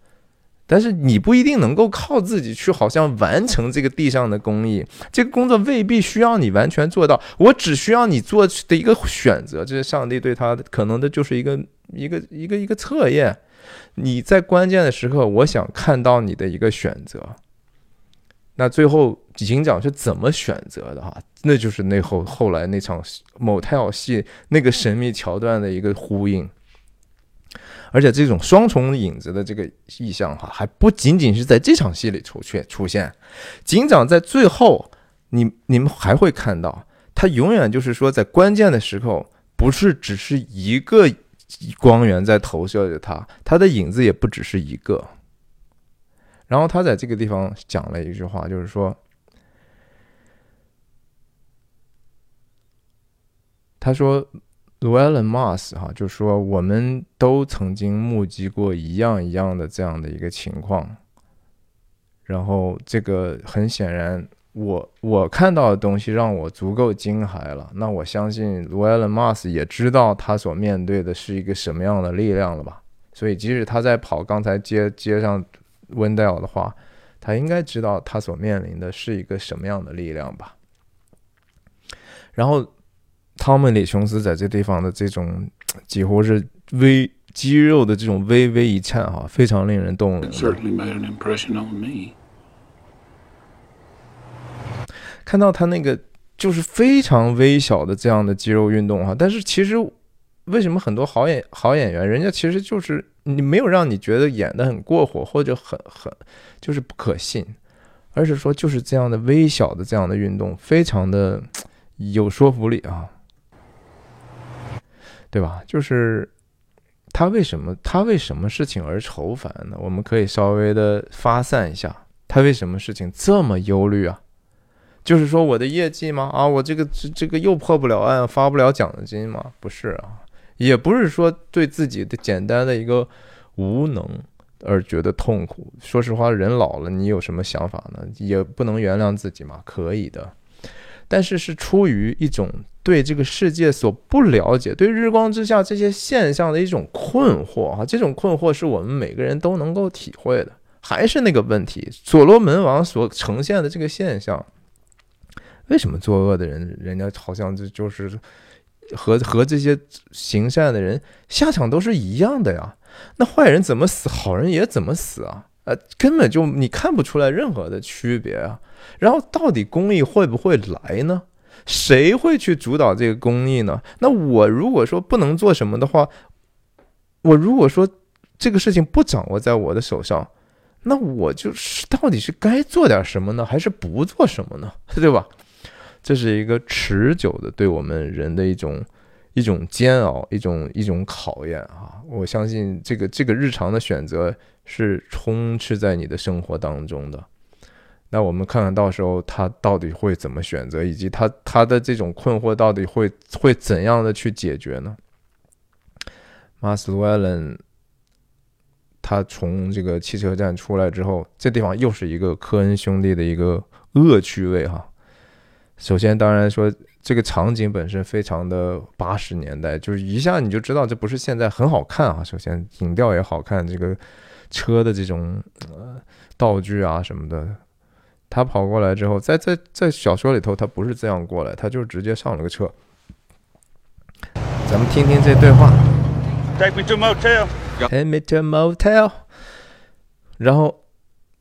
但是你不一定能够靠自己去，好像完成这个地上的公益，这个工作未必需要你完全做到。我只需要你做的一个选择，这是上帝对他可能的就是一个一个一个一个测验。你在关键的时刻，我想看到你的一个选择。那最后警长是怎么选择的？哈，那就是那后后来那场某 l 戏那个神秘桥段的一个呼应。而且这种双重影子的这个意象哈，还不仅仅是在这场戏里出现出现。警长在最后，你你们还会看到，他永远就是说，在关键的时候，不是只是一个光源在投射着他，他的影子也不只是一个。然后他在这个地方讲了一句话，就是说，他说。Llewellyn Moss 哈，就说我们都曾经目击过一样一样的这样的一个情况，然后这个很显然，我我看到的东西让我足够惊骇了。那我相信 Llewellyn Moss 也知道他所面对的是一个什么样的力量了吧？所以即使他在跑刚才接接上 Wendell 的话，他应该知道他所面临的是一个什么样的力量吧？然后。汤姆·李·琼斯在这地方的这种几乎是微肌肉的这种微微一颤，哈，非常令人动容。看到他那个就是非常微小的这样的肌肉运动，哈，但是其实为什么很多好演好演员，人家其实就是你没有让你觉得演的很过火或者很很就是不可信，而是说就是这样的微小的这样的运动，非常的有说服力啊。对吧？就是他为什么他为什么事情而愁烦呢？我们可以稍微的发散一下，他为什么事情这么忧虑啊？就是说我的业绩吗？啊，我这个这这个又破不了案，发不了奖金吗？不是啊，也不是说对自己的简单的一个无能而觉得痛苦。说实话，人老了，你有什么想法呢？也不能原谅自己嘛，可以的。但是是出于一种对这个世界所不了解，对日光之下这些现象的一种困惑啊，这种困惑是我们每个人都能够体会的。还是那个问题，所罗门王所呈现的这个现象，为什么作恶的人，人家好像就就是和和这些行善的人下场都是一样的呀？那坏人怎么死，好人也怎么死啊？呃，根本就你看不出来任何的区别啊。然后到底公益会不会来呢？谁会去主导这个公益呢？那我如果说不能做什么的话，我如果说这个事情不掌握在我的手上，那我就是到底是该做点什么呢，还是不做什么呢？对吧？这是一个持久的对我们人的一种一种煎熬，一种一种考验啊！我相信这个这个日常的选择是充斥在你的生活当中的。那我们看看到时候他到底会怎么选择，以及他他的这种困惑到底会会怎样的去解决呢？马斯韦伦他从这个汽车站出来之后，这地方又是一个科恩兄弟的一个恶趣味哈。首先，当然说这个场景本身非常的八十年代，就是一下你就知道这不是现在很好看啊。首先，影调也好看，这个车的这种呃道具啊什么的。他跑过来之后，在在在小说里头，他不是这样过来，他就直接上了个车。咱们听听这对话。Take me to motel. Take me to motel. 然后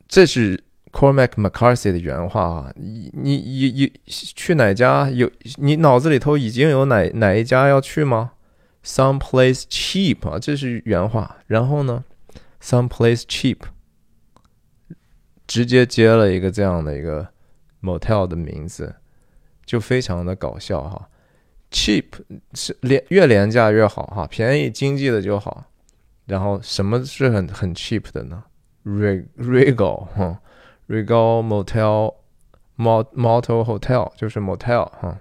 这是 Cormac McCarthy 的原话啊，你你你去哪家有？你脑子里头已经有哪哪一家要去吗？，someplace cheap 啊，这是原话。然后呢，someplace cheap，直接接了一个这样的一个 motel 的名字，就非常的搞笑哈。cheap 是廉越廉价越好哈，便宜经济的就好。然后什么是很很 cheap 的呢？Reg Regal 哈，Regal Motel Mot Motel Hotel 就是 motel 哈。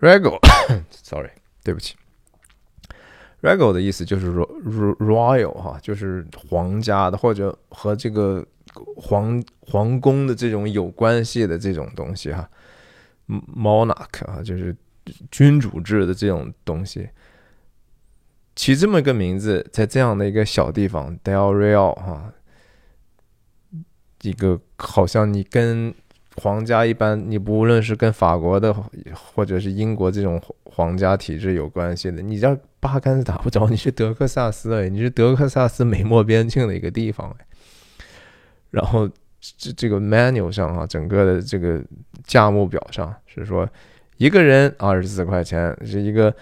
Regal，sorry，对不起。Regal 的意思就是 ro royal 哈，就是皇家的或者和这个皇皇宫的这种有关系的这种东西哈。Monarch 啊，就是君主制的这种东西。起这么一个名字，在这样的一个小地方，Del Real 哈，一个好像你跟皇家一般，你不论是跟法国的或者是英国这种皇家体制有关系的，你这八竿子打不着，你是德克萨斯哎，你是德克萨斯美墨边境的一个地方哎。然后这这个 menu 上啊，整个的这个价目表上是说，一个人二十四块钱是一个。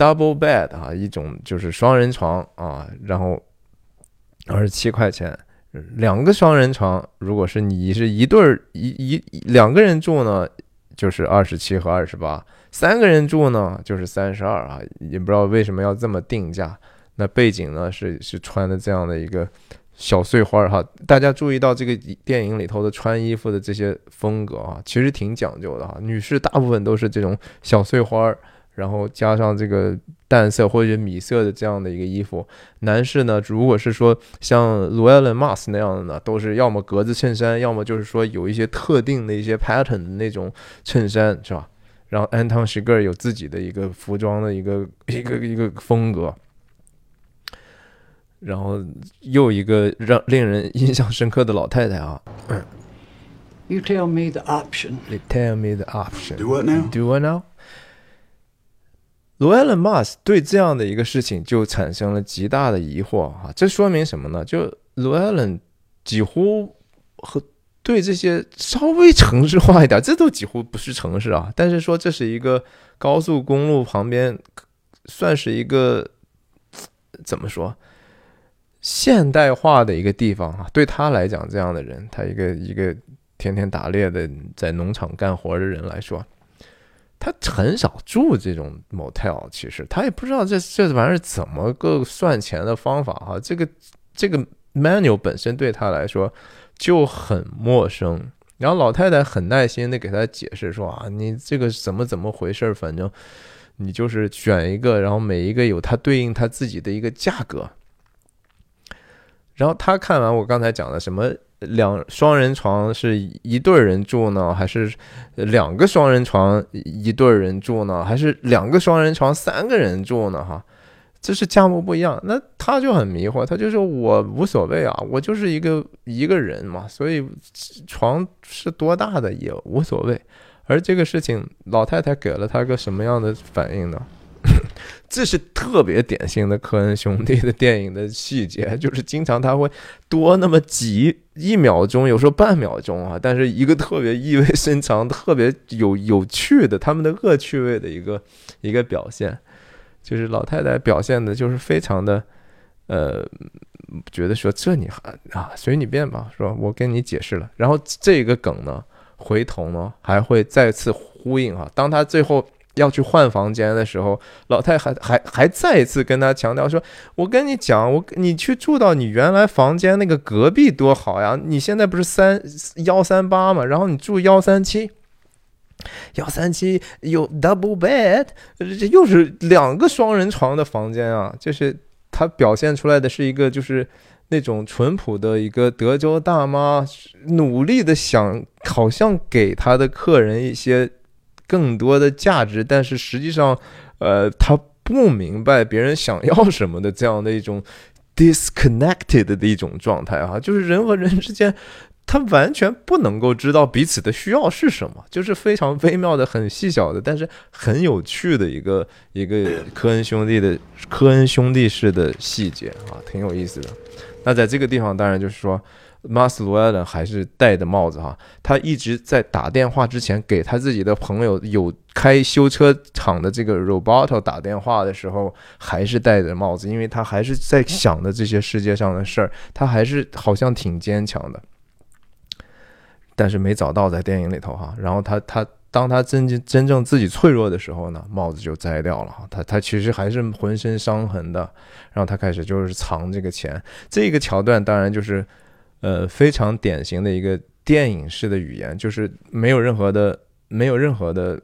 Double bed 啊，一种就是双人床啊，然后二十七块钱。两个双人床，如果是你是一对儿一一两个人住呢，就是二十七和二十八；三个人住呢，就是三十二啊。也不知道为什么要这么定价。那背景呢是是穿的这样的一个小碎花哈。大家注意到这个电影里头的穿衣服的这些风格啊，其实挺讲究的哈。女士大部分都是这种小碎花儿。然后加上这个淡色或者米色的这样的一个衣服，男士呢，如果是说像 Llewellyn Moss 那样的呢，都是要么格子衬衫，要么就是说有一些特定的一些 pattern 的那种衬衫，是吧？然后 Anton s h i g e r 有自己的一个服装的一个 一个一个风格，然后又一个让令人印象深刻的老太太啊。You tell me the option. You tell me the option. Do what now? Do what now? 罗埃伦·马斯对这样的一个事情就产生了极大的疑惑啊！这说明什么呢？就罗埃伦几乎和对这些稍微城市化一点，这都几乎不是城市啊。但是说这是一个高速公路旁边，算是一个怎么说现代化的一个地方啊？对他来讲，这样的人，他一个一个天天打猎的，在农场干活的人来说。他很少住这种 motel，其实他也不知道这这玩意儿怎么个算钱的方法哈。这个这个 menu 本身对他来说就很陌生。然后老太太很耐心的给他解释说啊，你这个怎么怎么回事反正你就是选一个，然后每一个有它对应它自己的一个价格。然后他看完我刚才讲的什么。两双人床是一对人住呢，还是两个双人床一对人住呢，还是两个双人床三个人住呢？哈，这是价目不一样。那他就很迷惑，他就说我无所谓啊，我就是一个一个人嘛，所以床是多大的也无所谓。而这个事情，老太太给了他个什么样的反应呢？这是特别典型的科恩兄弟的电影的细节，就是经常他会多那么几一秒钟，有时候半秒钟啊，但是一个特别意味深长、特别有有趣的他们的恶趣味的一个一个表现，就是老太太表现的就是非常的呃，觉得说这你还啊随你便吧，说我跟你解释了，然后这个梗呢，回头呢还会再次呼应哈，当他最后。要去换房间的时候，老太还还还再一次跟他强调说：“我跟你讲，我你去住到你原来房间那个隔壁多好呀！你现在不是三幺三八嘛，然后你住幺三七，幺三七有 double bed，这又是两个双人床的房间啊！就是他表现出来的是一个就是那种淳朴的一个德州大妈，努力的想好像给他的客人一些。”更多的价值，但是实际上，呃，他不明白别人想要什么的这样的一种 disconnected 的一种状态啊，就是人和人之间，他完全不能够知道彼此的需要是什么，就是非常微妙的、很细小的，但是很有趣的一个一个科恩兄弟的科恩兄弟式的细节啊，挺有意思的。那在这个地方，当然就是说。马斯卢埃伦还是戴着帽子哈，他一直在打电话之前给他自己的朋友有开修车厂的这个 Roboto 打电话的时候，还是戴着帽子，因为他还是在想着这些世界上的事儿，他还是好像挺坚强的。但是没找到在电影里头哈，然后他他当他真真真正自己脆弱的时候呢，帽子就摘掉了哈，他他其实还是浑身伤痕的，然后他开始就是藏这个钱，这个桥段当然就是呃非常典型的一个电影式的语言，就是没有任何的没有任何的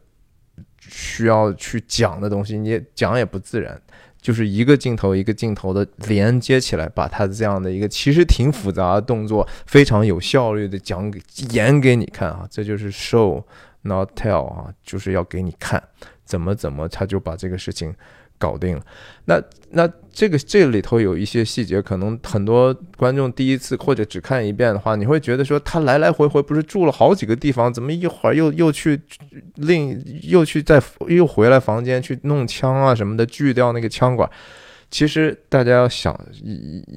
需要去讲的东西，你讲也不自然。就是一个镜头一个镜头的连接起来，把它这样的一个其实挺复杂的动作，非常有效率的讲给演给你看啊，这就是 show not tell 啊，就是要给你看怎么怎么他就把这个事情。搞定了，那那这个这里头有一些细节，可能很多观众第一次或者只看一遍的话，你会觉得说他来来回回不是住了好几个地方，怎么一会儿又又去另又去再又回来房间去弄枪啊什么的，锯掉那个枪管。其实大家要想，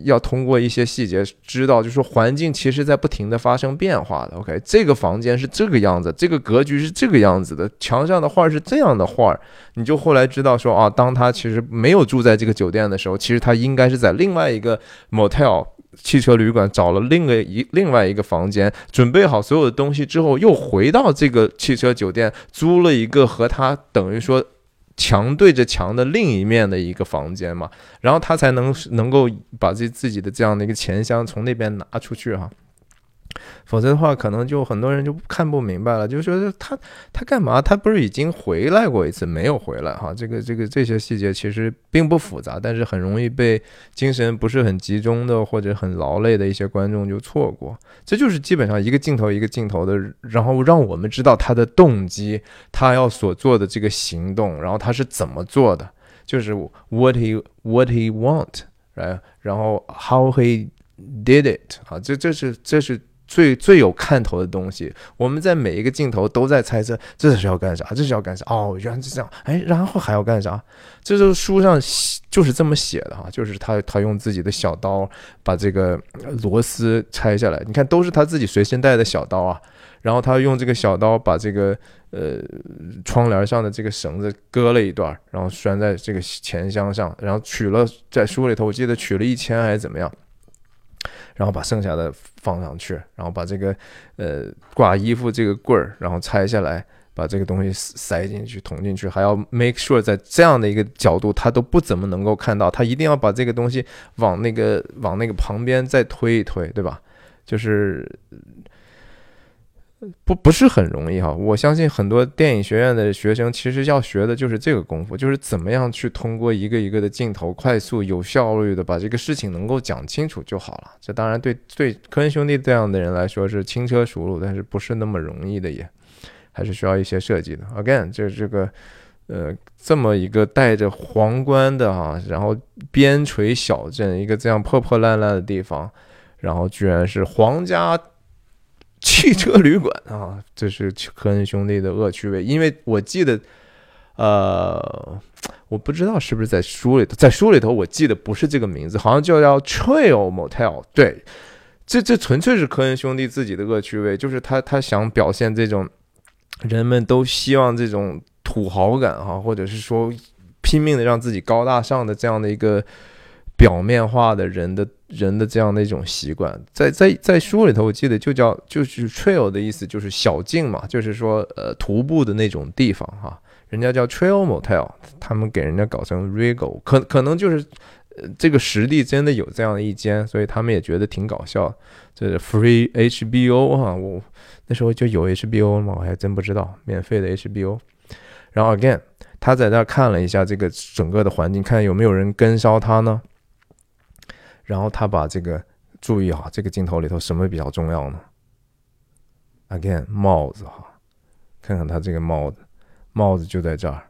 要通过一些细节知道，就是说环境其实在不停的发生变化的。OK，这个房间是这个样子，这个格局是这个样子的，墙上的画是这样的画，你就后来知道说啊，当他其实没有住在这个酒店的时候，其实他应该是在另外一个 motel 汽车旅馆找了另外一另外一个房间，准备好所有的东西之后，又回到这个汽车酒店租了一个和他等于说。墙对着墙的另一面的一个房间嘛，然后他才能能够把这自己的这样的一个钱箱从那边拿出去哈。否则的话，可能就很多人就看不明白了，就说他他干嘛？他不是已经回来过一次，没有回来哈？这个这个这些细节其实并不复杂，但是很容易被精神不是很集中的或者很劳累的一些观众就错过。这就是基本上一个镜头一个镜头的，然后让我们知道他的动机，他要所做的这个行动，然后他是怎么做的，就是 what he what he want，然然后 how he did it 啊，这这是这是。最最有看头的东西，我们在每一个镜头都在猜测这是要干啥，这是要干啥？哦，原来是这样，哎，然后还要干啥？这是书上就是这么写的哈，就是他他用自己的小刀把这个螺丝拆下来，你看都是他自己随身带的小刀啊，然后他用这个小刀把这个呃窗帘上的这个绳子割了一段，然后拴在这个钱箱上，然后取了在书里头我记得取了一千还是怎么样。然后把剩下的放上去，然后把这个呃挂衣服这个棍儿，然后拆下来，把这个东西塞进去捅进去，还要 make sure 在这样的一个角度，他都不怎么能够看到，他一定要把这个东西往那个往那个旁边再推一推，对吧？就是。不不是很容易哈，我相信很多电影学院的学生其实要学的就是这个功夫，就是怎么样去通过一个一个的镜头，快速有效率的把这个事情能够讲清楚就好了。这当然对对科恩兄弟这样的人来说是轻车熟路，但是不是那么容易的也，还是需要一些设计的。Again，就是这个呃这么一个带着皇冠的哈，然后边陲小镇一个这样破破烂烂的地方，然后居然是皇家。汽车旅馆啊，这是科恩兄弟的恶趣味。因为我记得，呃，我不知道是不是在书里头，在书里头，我记得不是这个名字，好像就叫 Trail Motel。对，这这纯粹是科恩兄弟自己的恶趣味，就是他他想表现这种人们都希望这种土豪感哈，或者是说拼命的让自己高大上的这样的一个。表面化的人的人的这样的一种习惯，在在在书里头，我记得就叫就是 trail 的意思，就是小径嘛，就是说呃徒步的那种地方哈，人家叫 trail motel，他们给人家搞成 regal，可可能就是呃这个实地真的有这样的一间，所以他们也觉得挺搞笑。这是 free HBO 哈，我那时候就有 HBO 吗？我还真不知道，免费的 HBO。然后 again，他在那看了一下这个整个的环境，看有没有人跟梢他呢？然后他把这个注意哈，这个镜头里头什么比较重要呢？Again，帽子哈，看看他这个帽子，帽子就在这儿，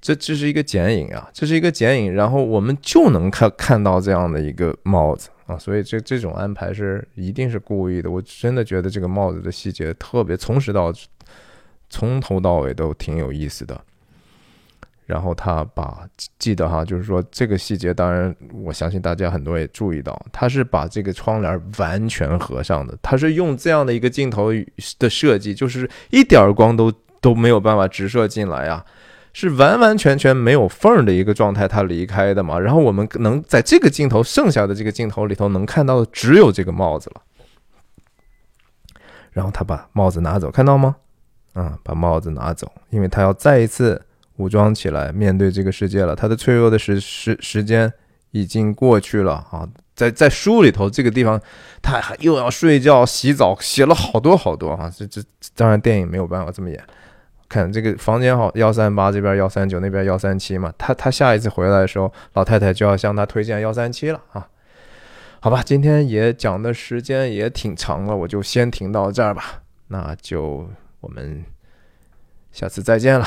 这这是一个剪影啊，这是一个剪影，然后我们就能看看到这样的一个帽子啊，所以这这种安排是一定是故意的。我真的觉得这个帽子的细节特别，从始到从头到尾都挺有意思的。然后他把记得哈，就是说这个细节，当然我相信大家很多也注意到，他是把这个窗帘完全合上的，他是用这样的一个镜头的设计，就是一点光都都没有办法直射进来啊，是完完全全没有缝的一个状态，他离开的嘛。然后我们能在这个镜头剩下的这个镜头里头能看到的只有这个帽子了。然后他把帽子拿走，看到吗？啊，把帽子拿走，因为他要再一次。武装起来，面对这个世界了。他的脆弱的时时时间已经过去了啊！在在书里头，这个地方他还又要睡觉、洗澡，写了好多好多啊！这这当然电影没有办法这么演。看这个房间好，幺三八这边幺三九，那边幺三七嘛。他他下一次回来的时候，老太太就要向他推荐幺三七了啊！好吧，今天也讲的时间也挺长了，我就先停到这儿吧。那就我们下次再见了。